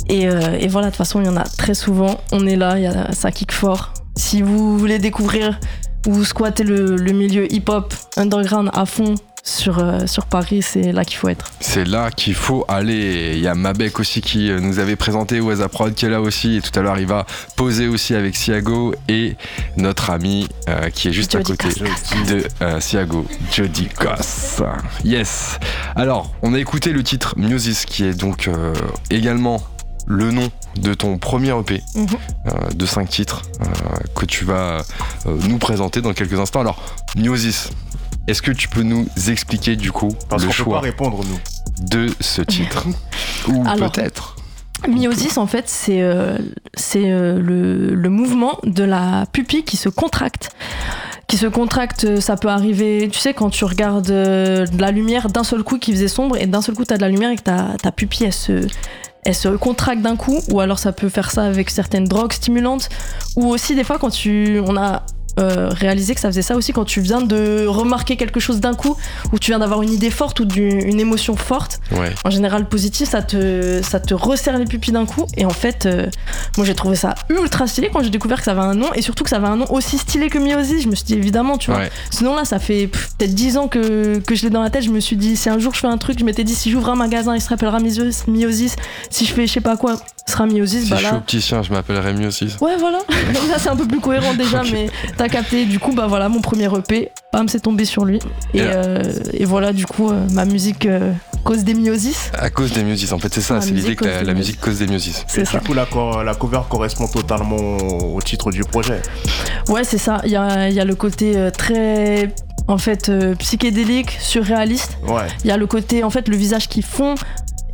Et, euh, et voilà, de toute façon, il y en a très souvent. On est là, il y a, ça kick fort. Si vous voulez découvrir ou squatter le, le milieu hip-hop underground à fond sur, euh, sur Paris, c'est là qu'il faut être. C'est là qu'il faut aller. Il y a Mabek aussi qui euh, nous avait présenté Waza Prod qui est là aussi. Et tout à l'heure, il va poser aussi avec Siago et notre ami euh, qui est juste à côté de euh, Siago, Jody Goss. Yes. Alors, on a écouté le titre Musis qui est donc également le nom de ton premier EP Mhm. euh, de 5 titres euh, que tu vas euh, nous présenter dans quelques instants. Alors, Musis, est-ce que tu peux nous expliquer du coup Parce le qu'on peut pas choix répondre, nous. de ce titre Ou peut-être Myosis, en fait, c'est euh, c'est, euh, le, le mouvement de la pupille qui se contracte, qui se contractent, ça peut arriver, tu sais, quand tu regardes euh, de la lumière d'un seul coup qui faisait sombre et d'un seul coup t'as de la lumière et que ta, ta pupille elle se, elle se contracte d'un coup, ou alors ça peut faire ça avec certaines drogues stimulantes, ou aussi des fois quand tu, on a euh, réalisé que ça faisait ça aussi quand tu viens de remarquer quelque chose d'un coup, ou tu viens d'avoir une idée forte ou une émotion forte, Ouais. en général positif, ça te, ça te resserre les pupilles d'un coup. Et en fait, euh, moi j'ai trouvé ça ultra stylé quand j'ai découvert que ça avait un nom, et surtout que ça avait un nom aussi stylé que Miosis. Je me suis dit évidemment, tu vois. Ouais. Ce nom-là, ça fait peut-être 10 ans que, que je l'ai dans la tête. Je me suis dit, si un jour je fais un truc, je m'étais dit, si j'ouvre un magasin, il se rappellera. Miosis. Si je fais je sais pas quoi, ce sera Miosis. Si bah je suis opticien, je m'appellerais mieux aussi. Ouais, voilà. Là, c'est un peu plus cohérent déjà, mais t'as capté. Du coup, bah voilà, mon premier EP, bam, c'est tombé sur lui. Et, Et là- euh, et voilà, du coup, euh, ma musique euh, cause des miosis. À cause des miosis, en fait, c'est ça, c'est l'idée que la, miosis. musique cause des miosis. C'est ça. du coup, la, co- la cover correspond totalement au titre du projet. Ouais, c'est ça. Il y a, il y a le côté euh, très. En fait, euh, psychédélique, surréaliste. Ouais. Il y a le côté, en fait, le visage qui fond.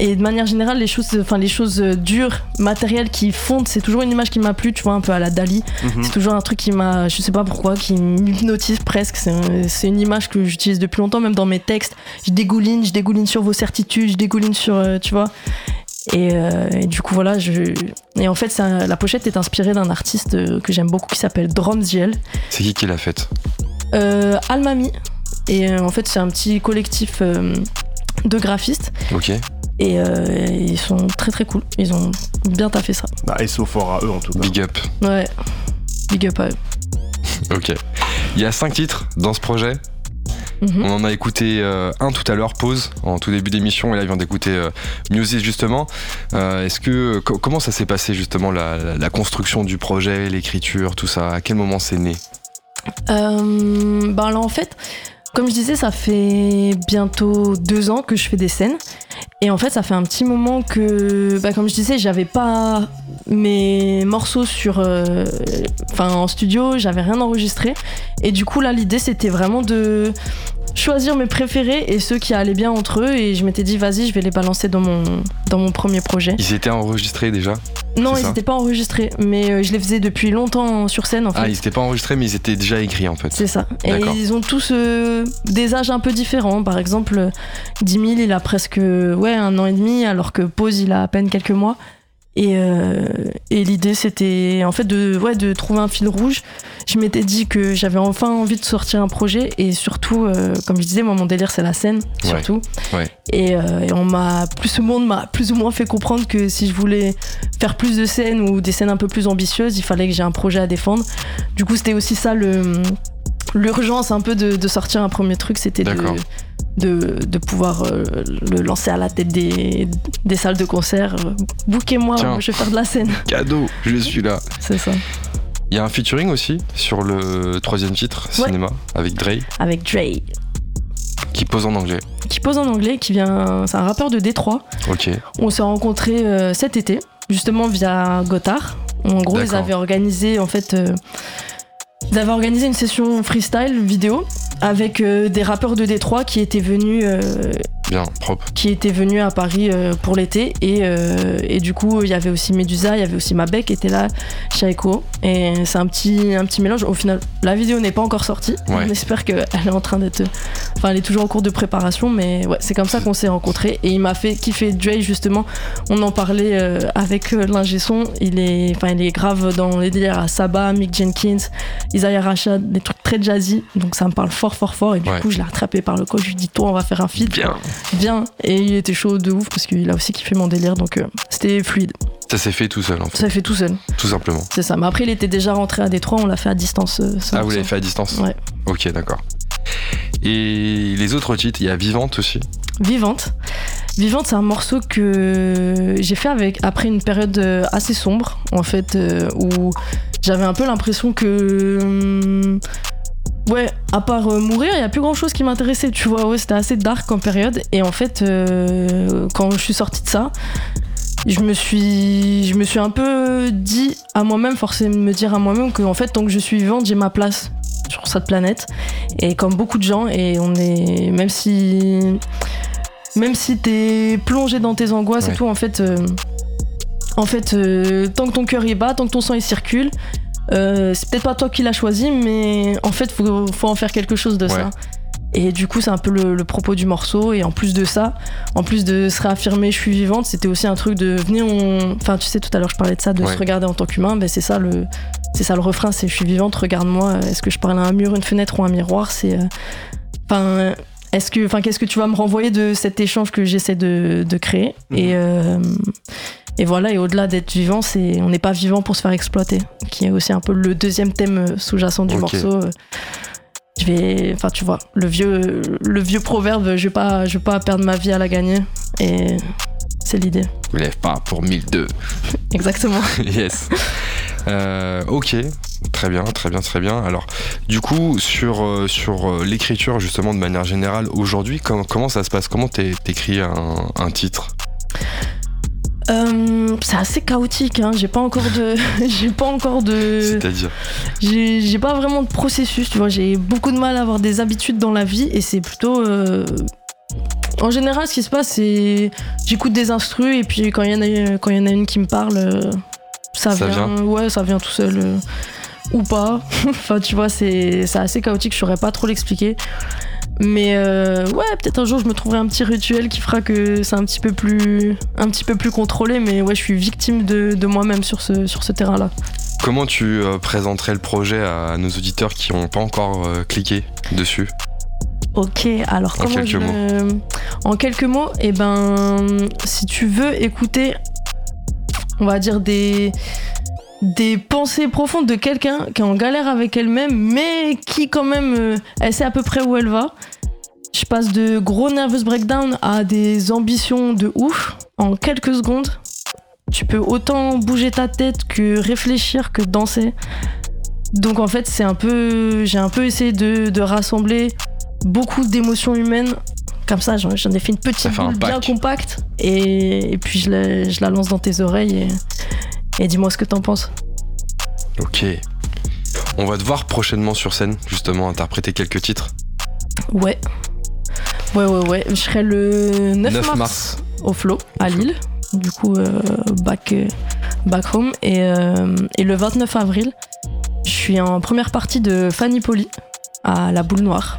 Et de manière générale, les choses, enfin, les choses euh, dures, matérielles qui fondent, c'est toujours une image qui m'a plu, tu vois, un peu à la Dali. Mhm. C'est toujours un truc qui m'a, je sais pas pourquoi, qui m'hypnotise presque. C'est un- c'est une image que j'utilise depuis longtemps, même dans mes textes. Je dégouline, je dégouline sur vos certitudes, je dégouline sur, euh, tu vois. Et, euh, et du coup, voilà, je. Et en fait, un- la pochette est inspirée d'un artiste que j'aime beaucoup qui s'appelle Drumsgel, C'est qui qui l'a faite? Euh, Almami. Et euh, en fait, c'est un petit collectif de graphistes. Ok. Et euh, ils sont très très cool. Ils ont bien taffé ça. Bah, et sauf fort à eux en tout cas. Big up. Ouais. Big up à eux. Ok. Il y a cinq titres dans ce projet. Mhm. On en a écouté euh, un tout à l'heure, pause, en tout début d'émission, et là, il vient d'écouter euh, Music justement. Euh, Est-ce que co- comment ça s'est passé justement la, la- la construction du projet, l'écriture, tout ça? À quel moment c'est né? Euh, ben là en fait, comme je disais, ça fait bientôt deux ans que je fais des scènes. Et en fait, ça fait un petit moment que, bah, comme je disais, j'avais pas mes morceaux sur, euh, enfin en studio, j'avais rien enregistré. Et du coup là, l'idée c'était vraiment de choisir mes préférés et ceux qui allaient bien entre eux. Et je m'étais dit, vas-y, je vais les balancer dans mon dans mon premier projet. Ils étaient enregistrés déjà Non, ils n'étaient pas enregistrés, mais euh, je les faisais depuis longtemps sur scène en fait. Ah, ils étaient pas enregistrés, mais ils étaient déjà écrits en fait. C'est ça. Et ils ont tous euh, des âges un peu différents. Par exemple, euh, 10 000, il a presque ouais, un an et demi, alors que Pose, il a à peine quelques mois. Et, euh, et l'idée, c'était en fait de, ouais, de trouver un fil rouge. Je m'étais dit que j'avais enfin envie de sortir un projet. Et surtout, euh, comme je disais, moi, mon délire, c'est la scène, Ouais. surtout. Ouais. Et, euh, et on m'a, plus le monde m'a plus ou moins fait comprendre que si je voulais faire plus de scènes ou des scènes un peu plus ambitieuses, il fallait que j'ai un projet à défendre. Du coup, c'était aussi ça le l'urgence un peu de, de sortir un premier truc, c'était de, D'accord. de, de pouvoir euh, le lancer à la tête des, des salles de concert. Bouquez-moi, je vais faire de la scène. Cadeau, je suis là. C'est ça. Il y a un featuring aussi sur le troisième titre, Ouais. cinéma, avec Dre, Avec Dre, qui pose en anglais. qui pose en anglais, qui vient. C'est un rappeur de Détroit. Ok. On s'est rencontrés euh, cet été, justement via Gotthard. En gros, ils avaient organisé en fait. euh, avaient organisé une session freestyle vidéo avec euh, des rappeurs de Détroit qui étaient venus euh, Bien, propre. qui était venu à Paris euh, pour l'été et, euh, et du coup il y avait aussi Medusa, il y avait aussi Mabek qui était là, Shaiko et c'est un petit, un petit mélange. Au final, la vidéo n'est pas encore sortie. Ouais. On espère qu'elle est en train d'être, enfin elle est toujours en cours de préparation, mais ouais c'est comme ça qu'on s'est rencontrés et il m'a fait kiffer Dre justement. On en parlait euh, avec l'ingé son, il est, enfin il est grave dans les délires à Saba, Mick Jenkins, Isaiah Rashad, des trucs très jazzy, donc ça me parle fort fort fort et du Ouais. coup je l'ai rattrapé par le col, je lui dis toi on va faire un Bien. Bien et il était chaud de ouf parce qu'il a aussi kiffé mon délire donc euh, c'était fluide Ça s'est fait tout seul en fait, ça fait tout seul tout simplement. c'est ça mais après il était déjà rentré à Détroit on l'a fait à distance euh, Ah, vous l'avez fait à distance Ouais. Ok, d'accord. Et les autres titres, il y a Vivante aussi. Vivante Vivante c'est un morceau que j'ai fait avec après une période euh, assez sombre en fait euh, où j'avais un peu l'impression que hum, Ouais, à part euh, mourir, il y a plus grand chose qui m'intéressait, tu vois. Ouais, c'était assez dark en période. Et en fait, euh, quand je suis sortie de ça, je me suis, je me suis un peu dit à moi-même, forcé de me dire à moi-même que en fait, tant que je suis vivante, j'ai ma place sur cette planète. Et comme beaucoup de gens, et on est, même si, même si t'es plongé dans tes angoisses Ouais. et tout, en fait, euh, en fait, tant que ton cœur y bat, tant que ton sang y circule, euh, c'est peut-être pas toi qui l'as choisi, mais en fait, faut, faut en faire quelque chose de Ouais. ça. Et du coup, c'est un peu le, le propos du morceau. Et en plus de ça, en plus de se réaffirmer, je suis vivante, c'était aussi un truc de venir, on... enfin, tu sais, tout à l'heure, je parlais de ça, de Ouais. se regarder en tant qu'humain. Ben, c'est ça le, c'est ça le refrain, c'est je suis vivante, regarde-moi. Est-ce que je parle à un mur, une fenêtre ou un miroir? C'est, euh, enfin, est-ce que, enfin, qu'est-ce que tu vas me renvoyer de cet échange que j'essaie de, de créer? Et euh, et voilà, et au-delà d'être vivant, c'est on n'est pas vivant pour se faire exploiter, qui est aussi un peu le deuxième thème euh, sous-jacent du morceau. euh. Je vais, enfin tu vois, le vieux, le vieux proverbe, je vais pas, je vais pas perdre ma vie à la gagner, et c'est l'idée, lève pas pour 1002. exactement. yes. Euh, ok, très bien, très bien, très bien. Alors, du coup, sur, sur l'écriture, justement, de manière générale, aujourd'hui, com- comment ça se passe? Comment t'é- t'écris un, un titre? Euh, c'est assez chaotique, hein. J'ai pas encore de, j'ai pas encore de, C'est-à-dire j'ai j'ai pas vraiment de processus, tu vois. J'ai beaucoup de mal à avoir des habitudes dans la vie et c'est plutôt. euh, En général, ce qui se passe, c'est. J'écoute des instrus et puis quand il y, en a- quand y en a une qui me parle, euh, ça, Ça vient. Ouais, ça vient tout seul. euh, Ou pas. enfin, tu vois, c'est c'est assez chaotique, je saurais pas trop l'expliquer. Mais euh, ouais, peut-être un jour je me trouverai un petit rituel qui fera que c'est un petit peu plus, un petit peu plus contrôlé. Mais ouais, je suis victime de, de moi-même sur ce, sur ce terrain-là. Comment tu euh, présenterais le projet à nos auditeurs qui n'ont pas encore euh, cliqué dessus? Ok, alors En comment quelques je le- En quelques mots, et ben, si tu veux écouter, on va dire des des pensées profondes de quelqu'un qui est en galère avec elle-même, mais qui quand même, euh, elle sait à peu près où elle va. Je passe de gros nervous breakdown à des ambitions de ouf en quelques secondes. Tu peux autant bouger ta tête que réfléchir, que danser. Donc en fait, c'est un peu, j'ai un peu essayé de, de rassembler beaucoup d'émotions humaines. Comme ça, j'en ai fait une petite fait boule bien compacte. Et, et puis je la, je la lance dans tes oreilles. Et, et dis-moi ce que t'en penses. Ok. On va te voir prochainement sur scène, justement, interpréter quelques titres. Ouais. Ouais, ouais, ouais. Je serai le 9, 9 mars, mars. au Flow, à. Lille. Du coup, euh, back, euh, back home. Et, euh, et le 29 avril, je suis en première partie de Fanny Poli à la boule noire.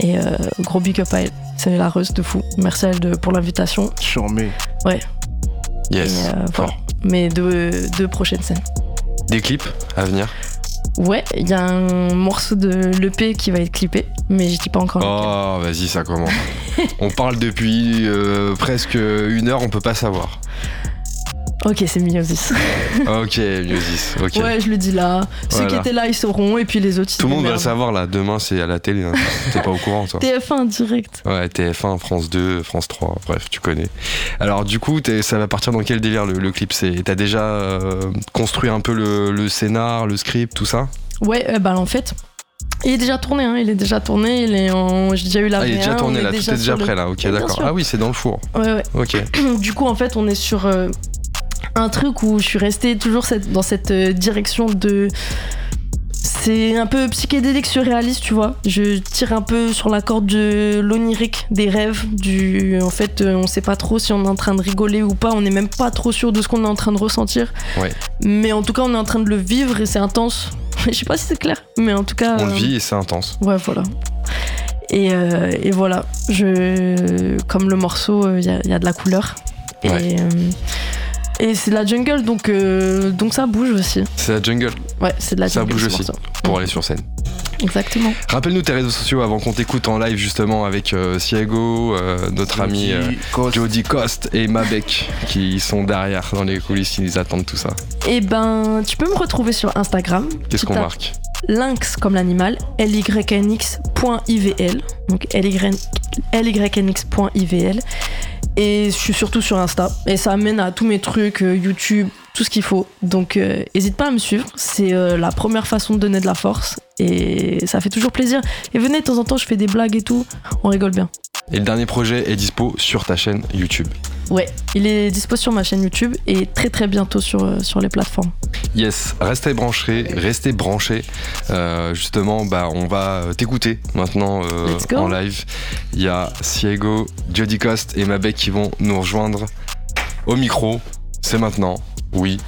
Et euh, gros big up à elle. C'est la reuse de fou. Merci à elle de- pour l'invitation. Charmé. Yes. Et, euh, Fort. voilà. Mes deux, deux prochaines scènes. Des clips à venir Ouais, il y a un morceau de l'EP qui va être clippé, mais je dis pas encore. Oh, vas-y, ça commence. on parle depuis euh, presque une heure, on peut pas savoir. Ok, c'est Miosis. Ok, Miosis, ok. Ouais, je le dis là. Ceux qui étaient là, ils sauront, et puis les autres, ils Tout le monde va le savoir là, demain c'est à la télé, hein. t'es pas au courant toi. TF1 direct. Ouais, TF1, France 2, France 3, bref, tu connais. Alors du coup, ça va partir dans quel délire le, le clip? C'est T'as déjà euh, construit un peu le, le scénar, le script, tout ça? Ouais, euh, bah en fait, il est déjà tourné, hein, il est déjà tourné, il est en... J'ai déjà eu la Ah, il est déjà V1, tourné là, tout est déjà le- prêt là, ok d'accord. Ah oui, c'est dans le four, Ouais, ouais. ok. du coup, en fait, on est sur euh, un truc où je suis restée toujours cette- dans cette euh, direction de. C'est un peu psychédélique, surréaliste, tu vois. Je tire un peu sur la corde de l'onirique, des rêves. Du... En fait, euh, on sait pas trop si on est en train de rigoler ou pas. On est même pas trop sûr de ce qu'on est en train de ressentir. Ouais. Mais en tout cas, on est en train de le vivre et c'est intense. Je sais pas si c'est clair, mais en tout cas. On le euh, vit et c'est intense. Ouais, voilà. Et, euh, et voilà, je, comme le morceau, il y, a- y a de la couleur. Et, Ouais. euh, et c'est de la jungle, donc, euh, donc ça bouge aussi. C'est la jungle Ouais, c'est de la Ça jungle. bouge ce aussi. morceau. pour Mm. aller sur scène. Exactement. Rappelle-nous tes réseaux sociaux avant qu'on t'écoute en live justement avec euh, Siego, euh, notre ami euh, Cost. Jody Cost et Mabek qui sont derrière dans les coulisses, ils attendent tout ça. Et ben, tu peux me retrouver sur Instagram. Qu'est-ce qu'on marque Lynx comme l'animal, lynx.ivl. Donc lynx.ivl. Et je suis surtout sur Insta. Et ça amène à tous mes trucs, euh, YouTube, tout ce qu'il faut. Donc euh, n'hésite pas à me suivre. C'est euh, la première façon de donner de la force. Et ça fait toujours plaisir. Et venez de temps en temps, je fais des blagues et tout. On rigole bien. Et le dernier projet est dispo sur ta chaîne YouTube. Ouais, il est dispo sur ma chaîne YouTube et très très bientôt sur, euh, sur les plateformes. Yes, restez branchés, restez branchés. Euh, justement, bah, on va euh, t'écouter maintenant euh, en live. Il y a Siego, Jody Cost et Mabek qui vont nous rejoindre au micro. C'est maintenant. Oui,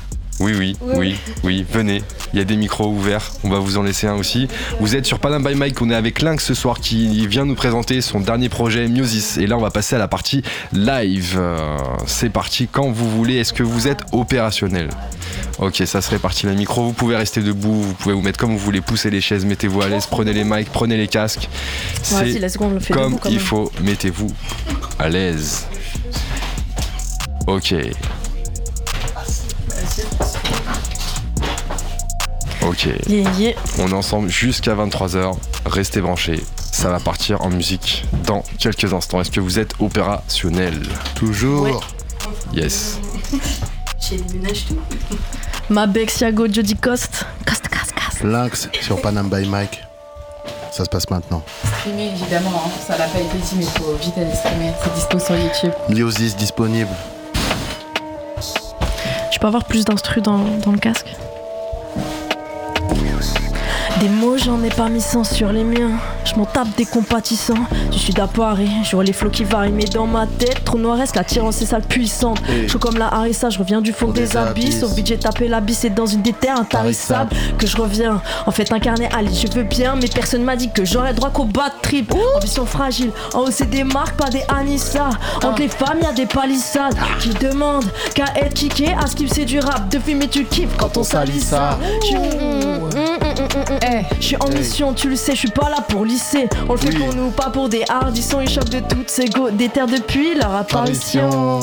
Oui, oui, oui, oui, venez. Il y a des micros ouverts, on va vous en laisser un aussi. Vous êtes sur Panam by Mike, on est avec Lynx ce soir qui vient nous présenter son dernier projet Musis. Et là, on va passer à la partie live. Euh, c'est parti quand vous voulez. Est-ce que vous êtes opérationnel? Ok, ça serait parti. Le micro, vous pouvez rester debout, vous pouvez vous mettre comme vous voulez, pousser les chaises, mettez-vous à l'aise, prenez les mics, prenez les casques. C'est le fait comme debout il faut, mettez-vous à l'aise. Ok. Ok. Yeah, yeah. On est ensemble jusqu'à 23h. Restez branchés. Ça va partir en musique dans quelques instants. Est-ce que vous êtes opérationnel? Toujours. Yes. Ma Bex, Yago, Jody Cost. Cost, cost, cost. Lynx sur Panam by Mike. Ça se passe maintenant. Streamer évidemment, hein. ça l'a pas été dit mais faut vite aller streamer, c'est dispo sur YouTube. Miosis disponible. Je peux avoir plus d'instru dans, dans le casque? Des mots, j'en ai pas mis 100 sur les miens. Je m'en tape des compatissants. Du sud à Paris, je vois les flots qui varient, mais dans ma tête, trop noiresque, l'attirance c'est sale puissante? Hey. Chaud comme la harissa, je reviens du fond des, des abysses. Au budget tapé l'abysse et dans une déterre intarissable que je reviens. En fait, incarné Ali, je veux bien, mais personne m'a dit que j'aurais droit qu'au bas de trip. Ambition fragile, en haut c'est des marques, pas des Anissa. Entre les femmes, y a des palissades qui demandent qu'à être kické, à skip c'est du rap. De filmer, tu kiffes quand on salit ça. Je suis- Eh, je suis en mission, tu le sais, je suis pas là pour lisser. On le fait pour nous, pas pour des hardissons. Ils choquent de toutes ces go des terres depuis leur apparition.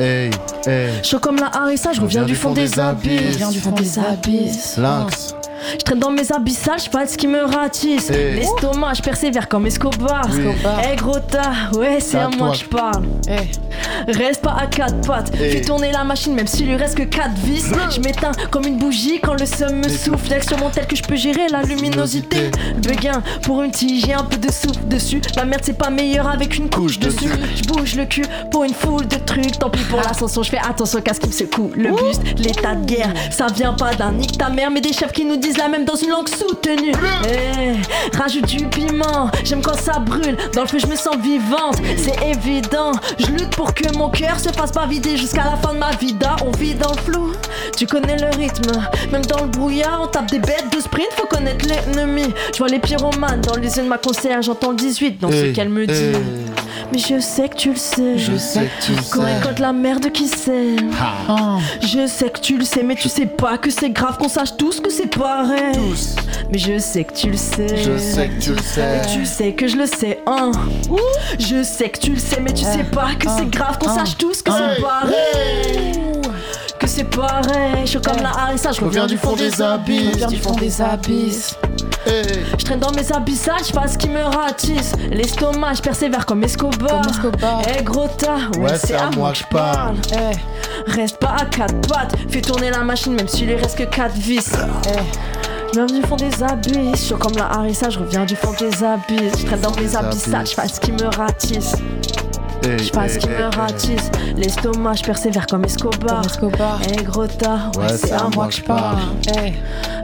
Hey, hey. Chaud comme la harissa, je reviens du fond des abysses. Je viens du fond des abysses. Lynx. Je traîne dans mes abyssales, je pas ce qui me ratisse. Hey. L'estomac, je persévère comme Escobar. Oui. Escobar. Eh gros tas, ouais, c'est à moi que je parle. Eh, Reste pas à quatre pattes, Hey. fais tourner la machine même s'il lui reste que quatre vis. Je m'éteins comme une bougie quand le seum me souffle. Que sur mon tel que je peux gérer la luminosité. Beguin pour une tige, j'ai un peu de souffle dessus. La merde c'est pas meilleur avec une couche dessus. Je bouge le cul pour une foule de trucs. Tant pis pour l'ascension, je fais attention qu'à ce qui me secoue. Le buste, l'état de guerre, ça vient pas d'un nique ta mère, mais des chefs qui nous disent la même dans une langue soutenue. Eh, rajoute du piment, j'aime quand ça brûle. Dans le feu, je me sens vivante, c'est évident. Je lutte pour que mon cœur se fasse pas vider jusqu'à la fin de ma vida. On vit dans le flou, tu connais le rythme. Même dans le brouillard, on tape des bêtes de sprint, faut connaître l'ennemi. Je vois les pyromanes dans les yeux de ma conseillère, j'entends le 18 dans ce qu'elle me dit. hey. Mais je sais que tu le sais. Je sais que tu le sais. récolte la merde qui sème. oh, Je sais que tu le sais, mais tu sais pas que c'est grave qu'on sache tous que c'est pareil. Tous. Mais je sais que tu le sais. Je sais que tu le sais. Et tu sais que je le sais, hein. Je sais que tu le sais, mais tu sais pas que c'est grave qu'on sache tous que c'est pareil. Que c'est pareil. Je suis comme la harissa, je reviens du fond des abysses. je viens du fond des abysses. Hey. Je traîne dans mes abyssales, je ce qui me ratisse. L'estomac, je persévère comme Escobar. Comme Escobar. Eh gros tas, ouais, c'est à moi que je parle. Eh, Reste pas à quatre pattes, fais tourner la machine même s'il lui reste que quatre vis. Je viens du fond des abysses, je suis comme la harissa, je reviens du fond des abysses. Je traîne dans mes abysses. je ce qui me ratisse. Hey, Je hey, qui hey, me hey. ratisse. L'estomac, je persévère comme Escobar. comme Escobar. Eh gros tas, ouais, c'est à moi que je parle. Eh,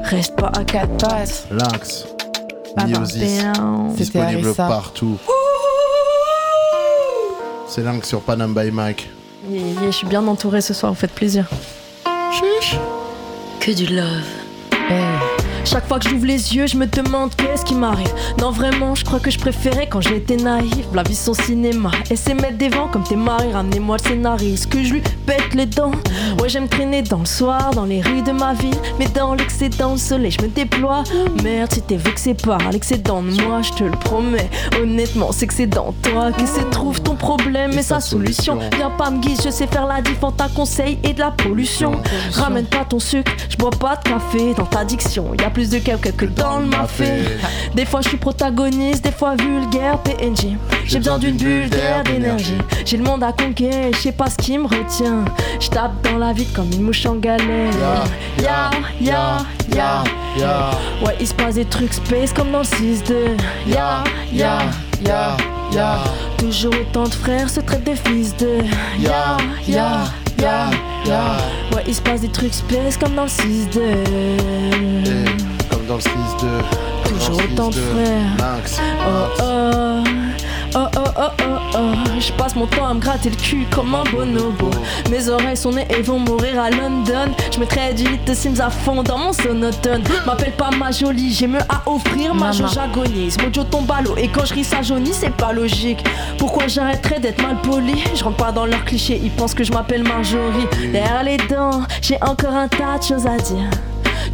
Reste pas à quatre pattes. Lynx. Miosis. Disponible partout. C'est Lynx sur Panam by Mike. Yeah, yeah, je suis bien entourée ce soir, vous faites plaisir. Que du love. Eh, Chaque fois que j'ouvre les yeux, je me demande qu'est-ce qui m'arrive. Non, vraiment, je crois que je préférais quand j'étais naïf. La vie, son cinéma. Et c'est mettre des vents comme tes maris. Ramenez-moi le scénariste. Que je lui pète les dents. Ouais, j'aime traîner dans le soir, dans les rues de ma ville. Mais dans l'excédent, le soleil, je me déploie. Merde, si t'es vexé par l'excédent de moi, je te le promets. Honnêtement, c'est que c'est dans toi que se trouve ton problème et, sa solution. Viens pas me guider, je sais faire la diff entre un conseil et de la pollution. Ramène pas ton sucre, je bois pas de café dans ta diction. Y a plus de quelqu'un que dans le mafé. Des fois je suis protagoniste, des fois vulgaire PNJ. J'ai besoin d'une bulle d'air, d'énergie. J'ai le monde à conquérir, je sais pas ce qui me retient. Je tape dans la vide comme une mouche en galère. Ya, ya, ya. ya. Ouais, il se passe des trucs space comme dans le 6-2. Ya, ya, ya, ya. Toujours autant de frères se traitent des fils de. Ya, ya, ya, ya. Ouais, il se passe des trucs space comme dans le 6-2. Comme dans le 6 de. Toujours autant de frères. Oh oh, Oh oh oh oh oh, je passe mon temps à me gratter le cul comme un bonobo. Mes oreilles sont nées et vont mourir à London. Je mettrai du hit de Sims à fond dans mon sonotone. M'appelle pas ma jolie, j'ai mieux à offrir. Ma jauge agonise, mojo tombe à l'eau. Et quand je ris, ça jaunit, c'est pas logique. Pourquoi j'arrêterais d'être mal poli? Je rentre pas dans leurs clichés, ils pensent que je m'appelle Marjorie. Derrière les dents, j'ai encore un tas de choses à dire.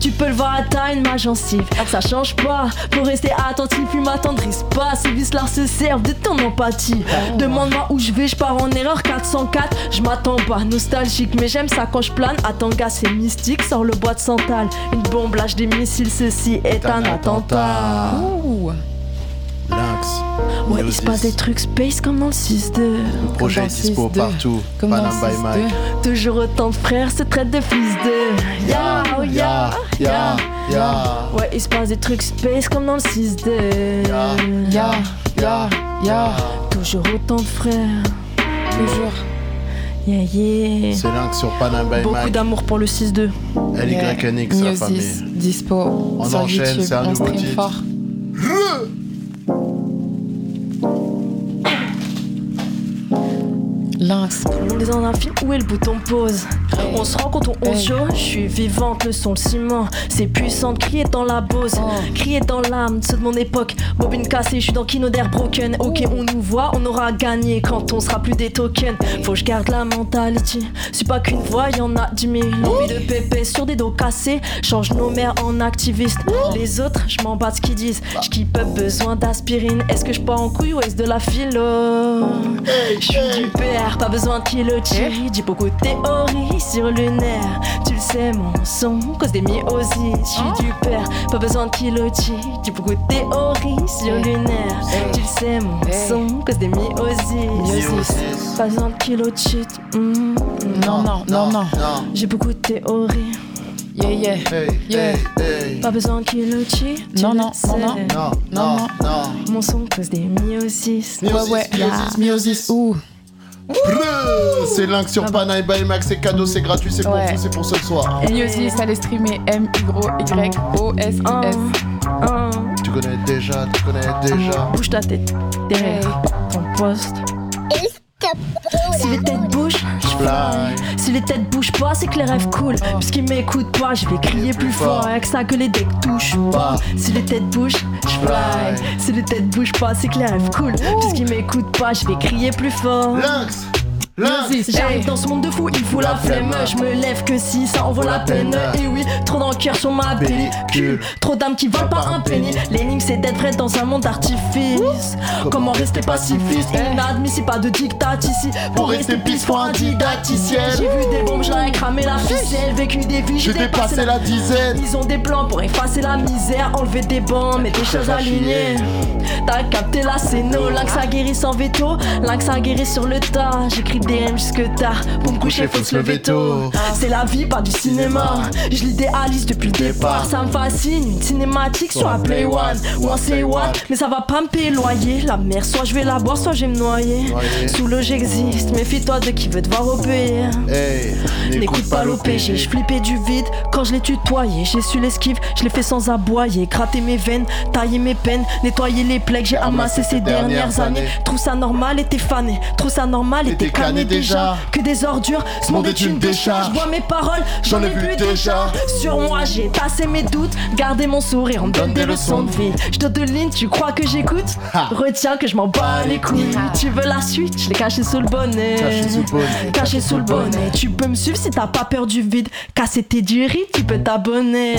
Tu peux le voir à taille, ma gencive. Ça change pas. Pour rester attentif, puis m'attendrisse pas. Ces vis là se servent de ton empathie. Demande-moi où je vais, je pars en erreur 404. Je m'attends pas, nostalgique, mais j'aime ça quand je plane. Attends, gars, c'est mystique. Sors le bois de santal. Une bombe lâche des missiles, ceci est un attentat. Ouais, il se passe des trucs space comme dans le 6-2. Le projet est dispo 6-2. partout. Comme dans Panam by 6-2. Mike. Toujours autant de frères se traitent de fils de. Ya, ya, ya, ya. Ouais, il se passe des trucs space comme dans le 6-2. Ya, ya, ya. Toujours autant de frères. Toujours. Yeah, yeah. C'est Lynx sur Panam by Beaucoup d'amour pour le 6-2. LYNX, la Miosis, famille. dispo. On enchaîne, c'est un nouveau titre. Lynx. On est dans un film où est le bouton pause? On se rend compte on Hey. chaud. Je suis vivante, le son, le ciment. C'est puissant de crier dans la bose. Oh. Crier dans l'âme, ceux de mon époque. Bobine cassée, je suis dans Kino d'air broken. Ok, on nous voit, on aura gagné quand on sera plus des tokens. Faut que je garde la mentality. C'est pas qu'une voix, y en a dix mille. Envie de pépé sur des dos cassés. Change nos mères en activistes. Les autres, je m'en bats de ce qu'ils disent. Je keep up, besoin d'aspirine. Est-ce que je pars en couille ou est-ce de la philo? Je suis du père, pas besoin de kilo J'ai beaucoup de théories sur le nerf. Tu le sais, mon son cause des myosites. Je suis du père, pas besoin de kilo J'ai beaucoup de théories sur le nerf. Tu le sais, mon Hey. son cause des myosites. Miosis. Pas besoin de kilo cheat. mm, Non, non, non, non. J'ai beaucoup de théories. Yeah, yeah. Hey, Yeah. hey, hey. Pas besoin de kilo cheat. tu Non, non, non, non. Non, Non, non, non. Mon son cause des myosites. Ouais, ouais. Miosis, Miosis. Ouh. C'est Lynx sur Panam by Mike. C'est cadeau, c'est gratuit, c'est pour vous, c'est pour ce soir. Miosis, allez streamer M-Y-O-S-I-S. Un, un, Tu connais déjà, tu connais déjà. bouge ta tête derrière ton poste. Si les têtes bougent, Fly. Si les têtes bougent pas, c'est que les rêves coulent. Puisqu'ils m'écoutent pas, je vais crier plus fort. Avec ça que les decks touchent pas. Si les têtes bougent, je fly. Si les têtes bougent pas, c'est que les rêves coulent. Puisqu'ils m'écoutent pas, je vais crier plus fort. Lynx J'arrive dans ce monde de fou, il faut la flemme. Je me lève que si ça en vaut la peine. Et oui, trop d'enquête sur ma pellicule. Trop d'âmes qui valent pas un penny. L'énigme c'est d'être vrai dans un monde d'artifice. Comment rester pacifiste Inadmissible, pas de dictat ici. Pour rester pisse, faut un didacticiel. J'ai vu des bombes, j'aurais cramé la ficelle. Vécu des vies, J'ai dépassé la dizaine. Ils ont des plans pour effacer la misère, enlever des bancs, mettre des choses alignées. T'as capté la scéno, lynx a guéri sans veto, lynx a guéri sur le tas. J'écris jusque tard, pour me coucher faut se lever tôt. C'est la vie, pas du cinéma. Je l'idéalise depuis le départ, ça me fascine. Une cinématique sur la Play One ou un Say What, mais ça va pas me le loyer. La mer, soit je vais la boire, soit je vais me noyer. Sous l'eau j'existe, méfie-toi de qui veut te voir obéir. Hey, N'écoute pas l'OPG, je flippais du vide quand je l'ai tutoyé. J'ai su l'esquive, je l'ai fait sans aboyer. Gratter mes veines, tailler mes peines, nettoyer les plaies que j'ai amassées ces dernières années. Trouve ça normal et t'es fané, trouve ça normal et t'es cané déjà. Que des ordures, ce monde est une décharge. Je vois mes paroles, j'en ai vu déjà. Sur moi, j'ai tassé mes doutes, gardé mon sourire, on me donne des leçons de vie. Je te ligne, tu crois que j'écoute. Retiens que je m'en bats les couilles. Tu veux la suite, je l'ai caché sous le bonnet. Caché sous le bonnet. Tu peux me suivre si t'as pas peur du vide. Casser tes riz, tu peux t'abonner.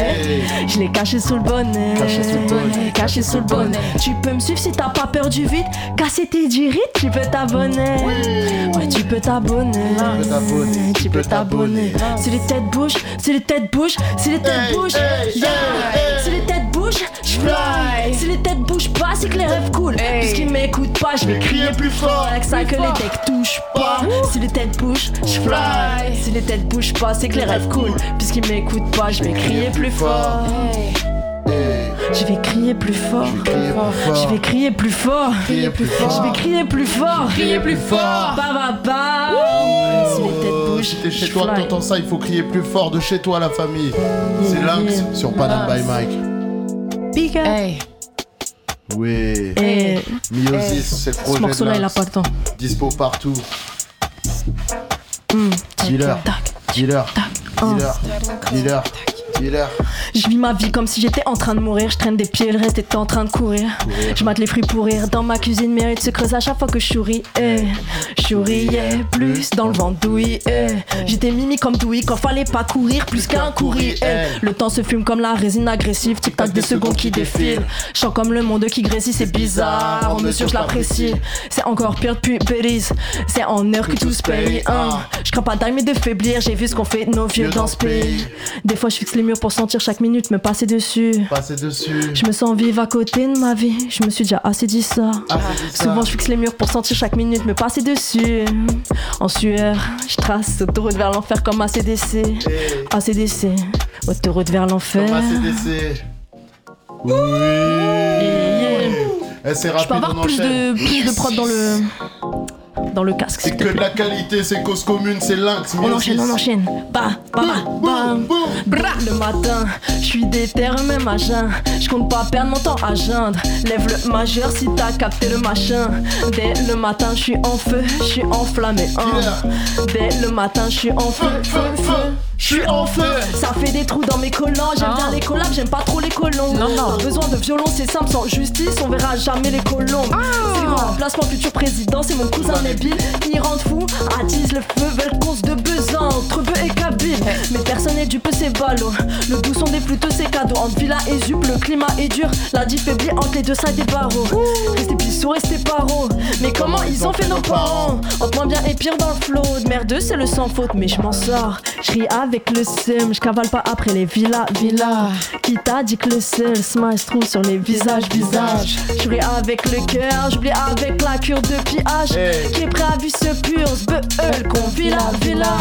Je l'ai caché sous le bonnet. Caché sous le bonnet. Caché sous le bonnet. Tu peux me suivre si t'as pas peur du vide. Casser tes riz, tu peux t'abonner. Ouais, tu peux t'abonner. peux t'abonner. Tu peux t'abonner. Si les têtes bougent, si les têtes bougent, si les têtes bougent. Si les têtes bougent, je fly. Si les têtes bougent pas, c'est que les rêves coulent. Puisqu'ils m'écoutent pas, je vais crier plus fort. Avec ça que les decks touchent pas. Si les têtes bougent, je fly. Si les têtes bougent pas, c'est que les rêves coulent. Puisqu'ils m'écoutent pas, je vais crier plus fort. Hey, Je vais crier plus fort. Je vais crier plus fort. Je vais crier plus fort. Criez plus fort. Ba ba ba. Si les têtes bougent, Si t'es chez toi, t'entends ça, il faut crier plus fort de chez toi, la famille. C'est Lynx sur Panam by Mike. Big up. Hey. Oui. Et Miosis, c'est le ce projet morceau-là, de il a Lynx. pas le temps. Dispo partout. Hmm. Dealer. Tac. Dealer. Oh. Dealer. Dealer. Dealer. Je vis ma vie comme si j'étais en train de mourir. Je traîne des pieds, le reste était en train de courir. Je mate les fruits pourrir. Dans ma cuisine, mérite se creuse à chaque fois que je souris. Eh. Je souriais plus dans le vent douille. Eh. J'étais mimi comme douille quand fallait pas courir plus qu'un courir. Eh. Le temps se fume comme la résine agressive. Tic-tac des secondes qui défilent. Sens comme le monde qui grésille, c'est bizarre. En mesure, je l'apprécie. C'est encore pire depuis Belize. C'est en heure que tout se paye. hein. Je crains pas d'armer de faiblir. J'ai vu ce qu'on fait nos vieux dans ce pays. Des fois, je fixe les murs pour sentir chaque minute me passer dessus. Passez dessus. Je me sens vivre à côté de ma vie. Je me suis déjà assez dit ça. Assez dit ça. Souvent, je fixe les murs pour sentir chaque minute me passer dessus. En sueur, je trace autoroute vers l'enfer comme ACDC. Eh, ACDC, autoroute vers l'enfer. Comme ACDC. Oui. Eh, c'est Je rapide, peux avoir on plus enchaîne. de, plus de prod dans le, dans le casque. C'est que de la qualité, c'est cause commune, c'est Lynx. On enchaîne, on enchaîne. Bah, bah, bah, bah. Le matin, je suis déter, même à jeun. Je compte pas perdre mon temps à geindre. Lève le majeur si t'as capté le machin. Dès le matin, je suis en feu, je suis enflammé. hein. Dès le matin, je suis en feu, feu, feu. Je suis en feu, ça fait des trous dans mes collants. J'aime bien les collabs, j'aime pas trop les colons. Pas besoin de violence, c'est simple, sans justice, on verra jamais les colombes. C'est le grand remplacement, futur président, c'est mon cousin Nabil. Il rend fou, attise le feu, veulent qu'on se de besoin entre bœuf et cabine. Mais personne n'est dupe, c'est ballot. Le doux son des flûtes, c'est cadeau. Entre villa et zup, le climat est dur. La diff faiblit entre les deux sides des barreaux. Restez pissou, restez paro. Mais comment ils ont fait nos parents? Entre moins bien et pire dans le flow. De merdeux, c'est le sans faute, mais je m'en sors. Je ris avec le seum, je cavale pas après les villas, villas. Qui t'a dit que le seul smile se trouve sur les visages, visages? Je ris avec le cœur, j'oublie avec la cure de pillage. Hey. Qui est prêt à vivre ce pur, ce beul qu'on vit la villa.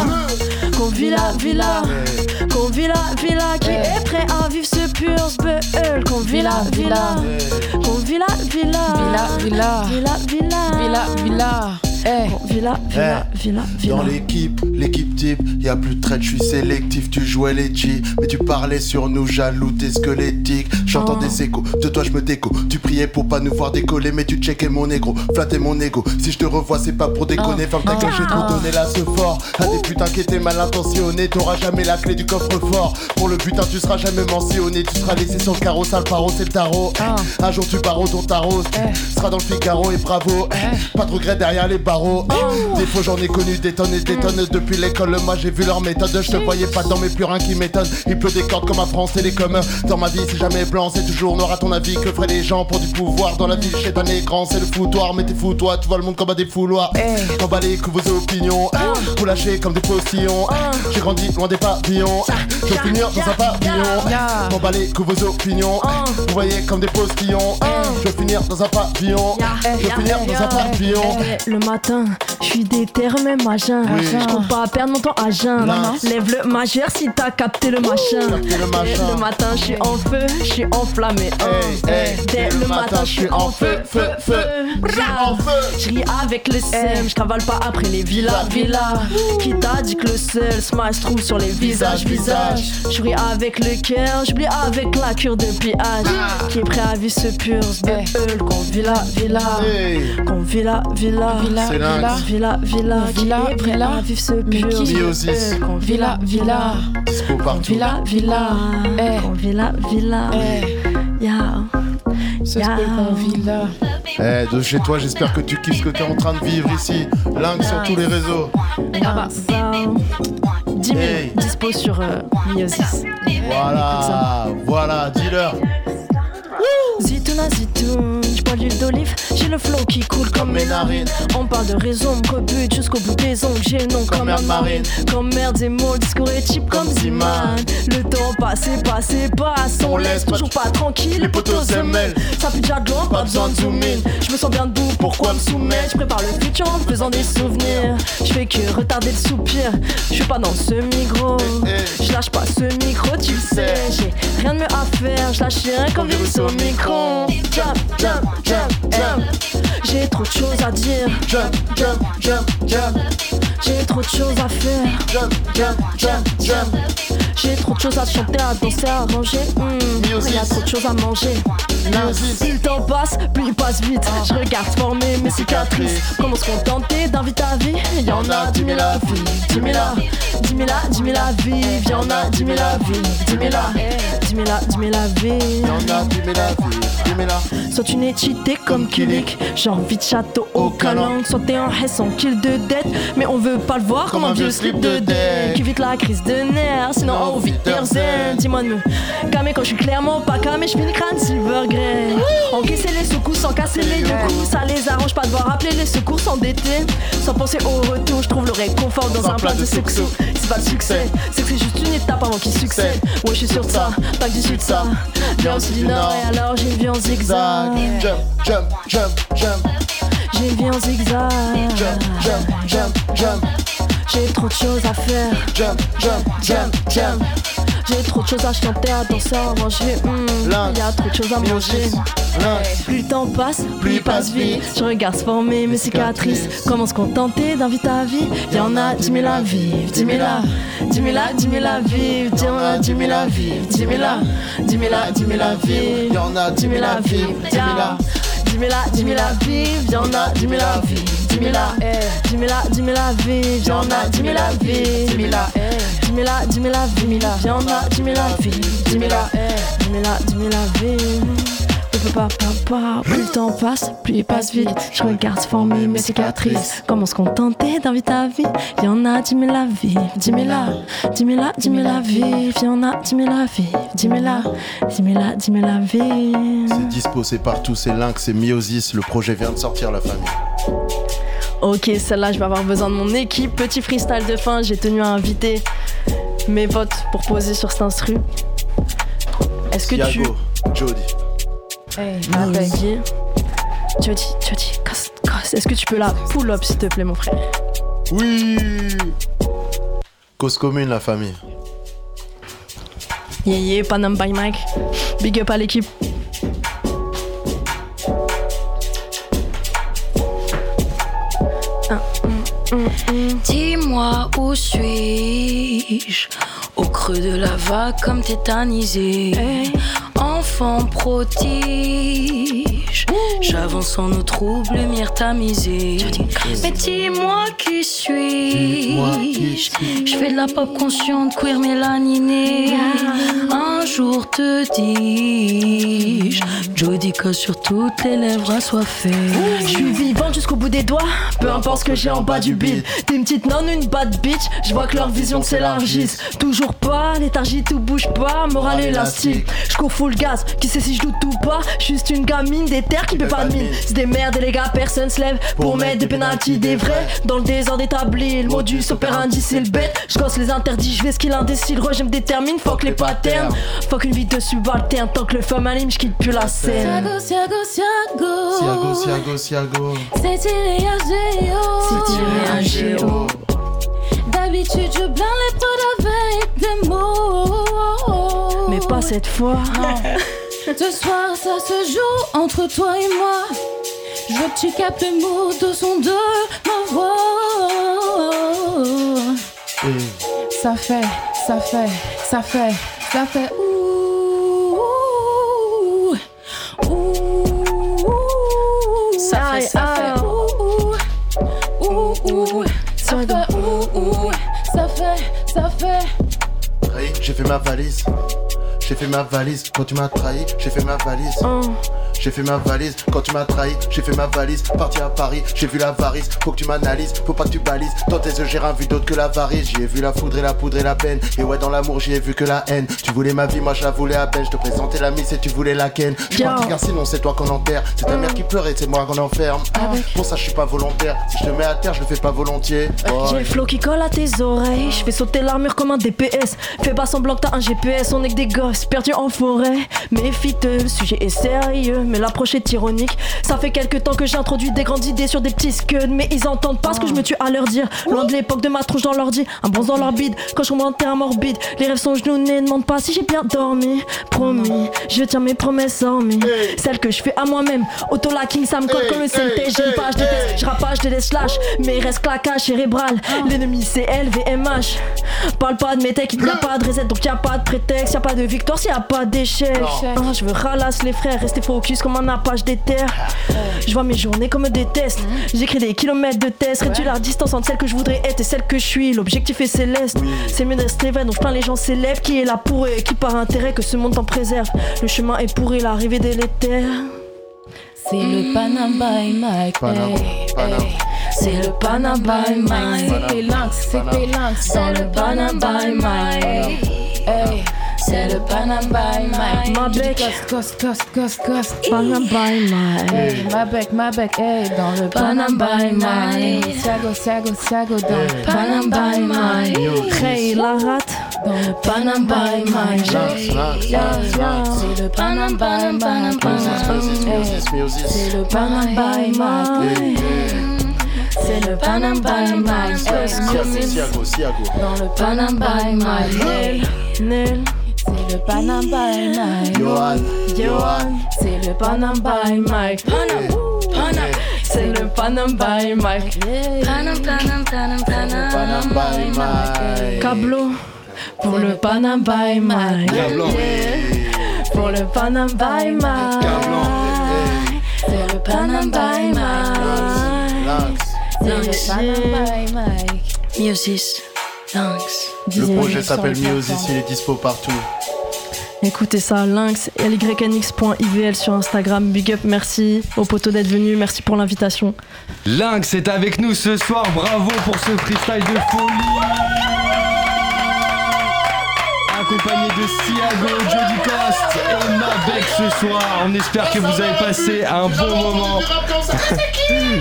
Qu'on vit la villa. Qu'on vit la villa. Qui est prêt à vivre ce pur, ce beul qu'on vit la villa. Qu'on vit la villa. Villa, villa. Villa, villa. Villa, villa. Eh. Villa, Eh. villa, villa. Dans l'équipe, l'équipe type, y a plus de traite, je suis sélectif, tu jouais les G, mais tu parlais sur nous, jaloux, t'es squelettique. J'entends Oh. des échos, de toi je me déco. Tu priais pour pas nous voir décoller, mais tu checkais mon négro, flattais mon ego. Si je te revois, c'est pas pour déconner, femme ta gueule, j'ai trop donné là ce fort. À des putains qui étaient mal intentionnés, t'auras jamais la clé du coffre-fort. Pour le butin, tu seras jamais mentionné, tu seras laissé sur le carreau, sale paro, c'est le tarot. Un jour tu barreaux ton tarot, sera dans le Figaro et bravo. Pas de regret derrière les barreaux. Des fois j'en ai connu des tonnes et des tonnes depuis l'école. Moi j'ai vu leur méthode, je te voyais pas dans mes plus rien qui m'étonne. Il pleut des cordes comme à France Télécom. Dans ma vie c'est jamais blanc, c'est toujours noir à ton avis. Que feraient les gens pour du pouvoir dans la vie? Chez un écran C'est le foutoir, mais t'es fou toi, tu vois le monde comme à des fouloirs. Emballé que vos opinions, vous lâchez comme des postillons. J'ai grandi loin des pavillons, je vais finir dans un pavillon. Emballé que vos opinions, vous voyez comme des postillons. Je vais finir dans un pavillon, je vais finir dans un pavillon. Eh, Le matin, je suis déter, même à jeun. Oui. Je compte pas perdre mon temps à jeun. Lève le majeur si t'as capté le machin. le machin. Le matin, je suis en feu, je suis enflammé. Hey, hey, Dès le matin, je suis en feu, feu, feu. en feu. Je ris avec le seum, je cavale pas après les villas, villas. Qui t'a dit que le seul se trouve sur les visages, visages. Je ris avec le cœur, j'oublie avec la cure de pillage. Qui est prêt à vivre ce pur, ce qu'on vit la villa. Qu'on vit la villa. Villa, villa. Villa, villa, Villa, villa. vivre ce pur, qu'on vit Villa, la villa. Dispo partout. Villa, villa. Eh. Villa. Eh. Yeah. Spell qu'on vit là. Eh, de chez toi, j'espère que tu kiffes ce que t'es en train de vivre ici. Lynx sur tous les réseaux. Ah, ça. 10 000 Hey. dispo sur euh, Miosis. Voilà, voilà, dealer. Zitouna zitoun, l'huile d'olive, j'ai le flow qui coule comme mes narines. On parle de raison, me rebute jusqu'au bout des ongles, j'ai le nom comme, merde un marine. Comme merde et mots, le discours est cheap comme Ziman. Le temps passé, passé, passe, on On laisse toujours pas tranquille. Les potos se mêlent. Ça pue déjà de loin, pas besoin de zoom in. Je me sens bien debout, pourquoi me soumettre Je prépare le futur en faisant des souvenirs. Je fais que retarder le soupir. Je suis pas dans ce micro. Eh, Je lâche pas ce micro, tu le sais. J'ai rien de mieux à faire, je lâche rien comme virus au micro. Jump, jump, jump, jump. J'ai trop de choses à dire. Jump, jump, jump, jump, J'ai trop de choses à faire. jump, jump, jump, jump. J'ai trop de choses à chanter, à danser, à ranger. Hmm, Miosis. y a trop de choses à manger. Plus le temps passe, plus il passe vite. Je regarde former mes cicatrices. Comment se contenter d'un vie ta vie? Y en a dix mille à vie, dix mille à, dix mille à, dix mille à vivre. Y en a dix mille à vie, dix mille à, dix mille à, dix mille à vivre. Y'en a dix mille à vie, à. Soit tu n'es cheaté comme Kilik, genre vite château au calang. Soit t'es en haie sans kill de dette, mais on veut pas le voir comme un vieux slip de deck. Qui vite la crise de nerfs, sinon oh vite zen. Dis-moi de me calmer quand je suis clairement pas calmé, je finis crâne silver grey. Encaisser les secousses sans casser les deux coups, ça les arrange pas de voir appeler les secours s'endetter. Sans penser au retour, je trouve le réconfort dans un plat de sexo. C'est pas le succès, c'est que c'est juste une étape avant qu'il succède. Ouais, je suis sûr de ça, pas que du sud ça. Bien aussi du nord, et alors j'ai une en zigzag. Jump, jump, jump, jump, J'ai vie en zigzag. jump, jump, jump, jump, J'ai trop de choses à faire. jump, jump, jump, jump. J'ai trop de choses à chanter, à danser, à manger. Lynx, y a trop de choses à manger. Plus le temps passe, plus il passe vite. Je regarde se former mes cicatrices. Comment se contenter d'un vie ta vie? Y en a dix mille à vivre, dix mille à, dix mille à, dix mille à vivre. Y en a dix mille à vivre, dix mille à, dix mille à, dix mille à vivre. Y'en a Dix mille à vivre, dix mille à. dix mille à, dix mille à vivre. Y en a dix mille à vivre, dix mille à, dix mille à, dix mille à vivre. Y en a dix mille à vivre, dix mille à, dix mille à, dix mille à vivre. Y en a à mille à, dix mille à, dix mille à vivre. Papa, papa, plus le temps passe, plus il passe vite. Je regarde former mes cicatrices. Comment se contenter d'un vie ta vie? Y en a dix mille à vivre, dix mille à, dix mille à, dix mille à vivre. Y en a dix mille à vivre, dix mille à, dix mille à, dix mille à vivre. C'est dispo, c'est partout, c'est Lynx, c'est Miosis. Le projet vient de sortir, la famille. Ok, celle-là, je vais avoir besoin de mon équipe. Petit freestyle de fin, j'ai tenu à inviter mes potes pour poser sur cet instru. Est-ce que tu. Jody. Hey, Jody, Jody, Jody, casse, casse. Est-ce que tu peux la pull up, s'il te plaît, mon frère? Oui Cause commune, la famille. Yeah, yeah, Panam by Mike. Big up à l'équipe. Dis-moi où suis-je? Au creux de la vague comme tétanisé. Enfant prodige J'avance en eau trouble, lumière tamisée. Mais dis-moi qui suis-je. Je fais de la pop consciente, queer mélaninée Un jour te dis-je Jodica sur toutes les lèvres assoiffées. Je suis vivante jusqu'au bout des doigts, peu importe ce que j'ai en bas du bide. T'es une petite nonne, une bad bitch, je vois que leur vision s'élargisse. Toujours pas, léthargie, tout bouge pas, morale élastique. Je cours full gaz, qui sait si je doute ou pas? Juste une gamine des terres qui peut pas de mine. C'est des merdes et les gars, personne se lève pour mettre des pénalties des vrais. Dans le désordre établi, le modus operandi c'est le bête. Je gosse les interdits, je vais ce qu'il indécile, je me détermine, fuck les patterns. Fuck une vie de subalterne, tant que le femme anime, je quitte plus la scène. Siago, siago, siago Siago, Siago, Siago. C'est tiré à géo C'est tiré à géo. D'habitude je blinde les potes avec des mots Mais pas cette fois. Ce soir ça se joue entre toi et moi Je veux que tu captes le mot de son de ma voix Et Ça fait, ça fait, ça fait, ça fait. Ouh, ouh, ouh. Ça fait, ça fait ouh, ouh, ouh, ouh. Ça fait ouh, ouh. Ça fait, ça fait trahi, j'ai fait ma valise. J'ai fait ma valise quand tu m'as trahi, j'ai fait ma valise. Oh. J'ai fait ma valise quand tu m'as trahi, j'ai fait ma valise. Parti à Paris, j'ai vu l'avarice. Faut que tu m'analyses, faut pas que tu balises. Dans tes yeux, j'ai rien vu d'autre que l'avarice. J'y ai vu la foudre et la poudre et la peine. Et ouais, dans l'amour, j'y ai vu que la haine. Tu voulais ma vie, moi je la voulais à peine. Je te présentais la mise et tu voulais la ken. Je parti car sinon c'est toi qu'on enterre. C'est ta mère qui pleure et c'est moi qu'on enferme. Pour ça, je suis pas volontaire. Si je te mets à terre, je le fais pas volontiers. Oh, J'ai le flow qui colle à tes oreilles. Je fais sauter l'armure comme un DPS. Fais pas semblant que t'as un GPS. On est que des gosses perdus en forêt. Méfie-toi, le sujet est sérieux. Mais l'approche est ironique. Ça fait quelques temps que j'ai introduit des grandes idées sur des petits scuds, mais ils entendent pas ce que je me tue à leur dire. Loin de l'époque de ma tronche dans l'ordi, un bon dans leur bide. Quand je remonte un morbide, les rêves sont genoux, ne demande pas si j'ai bien dormi. Promis, je tiens mes promesses hormis. Celles que je fais à moi-même. Auto-lacking, ça me colle comme le CNT. J'ai une page de test, je rapage de des slash, mais il reste claquage cérébral. L'ennemi c'est LVMH. Parle pas de mes techs, y'a pas de reset, donc y'a pas de prétexte, y'a pas de victoire s'il y a pas d'échec. Ah, je veux ralasse les frères, rester focus comme un appage des terres. Je vois mes journées comme des tests. J'écris des kilomètres de tests, réduire la distance entre celle que je voudrais être et celle que je suis. L'objectif est céleste. C'est mieux de rester vrai, donc plein les gens célèbres qui est là pour eux et qui par intérêt que ce monde t'en préserve? Le chemin est pourri, l'arrivée délétère. C'est le Panam by Mike. Panam, hey, Panam. hey. C'est le Panam by Mike. C'était lynx, c'était lynx dans le Panam by Mike. C'est le Panam by Mike. Ma bec. Cost, cost, cost, cost. Panam by Mike. Hey, ma bec, ma bec, hey, dans le Panam by Mike. Sago, sago, sago, dans le Panam by Mike. Hey, la rate. Dans le Panam by Mike. C'est le Panam by Mike. C'est le Panam by Mike. C'est le Panam by Mike. Hey, Siago, music. Siago, Siago. Dans le Panam by Mike. Nel. C'est le Panam by Mike. Johan, Johan. C'est le Panam by Mike. C'est le Panam by Mike. Panam, panam, panam, panam. Panam by Mike. Cablo. Pour le Panam by Mike. Pour le Panam by Mike. C'est le Panam by Mike. C'est le Panam by Mike. Miosis. Thanks. Le projet s'appelle Miosis, il est dispo partout. Écoutez ça, lynx, lynx.ivl sur Instagram. Big up, merci aux poteaux d'être venus, merci pour l'invitation. Lynx est avec nous ce soir, bravo pour ce freestyle de folie Accompagné de Siago, Jody Cost et Mabek ce soir. On espère que vous avez passé un bon moment.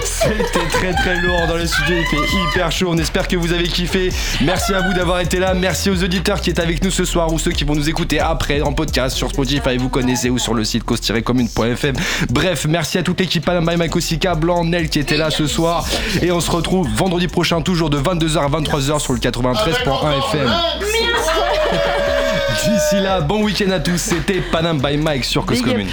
C'était très très lourd dans le studio, il fait hyper chaud. On espère que vous avez kiffé. Merci à vous d'avoir été là. Merci aux auditeurs qui étaient avec nous ce soir ou ceux qui vont nous écouter après en podcast sur Spotify, vous connaissez, ou sur le site cause-commune.fm. Bref, merci à toute l'équipe Panam by Mike Osika, Blanc, Nel qui était là ce soir. Et on se retrouve vendredi prochain, toujours de 22h à 23h sur le 93.1 FM. D'ici là, bon week-end à tous. C'était Panam by Mike sur Cause. Commune.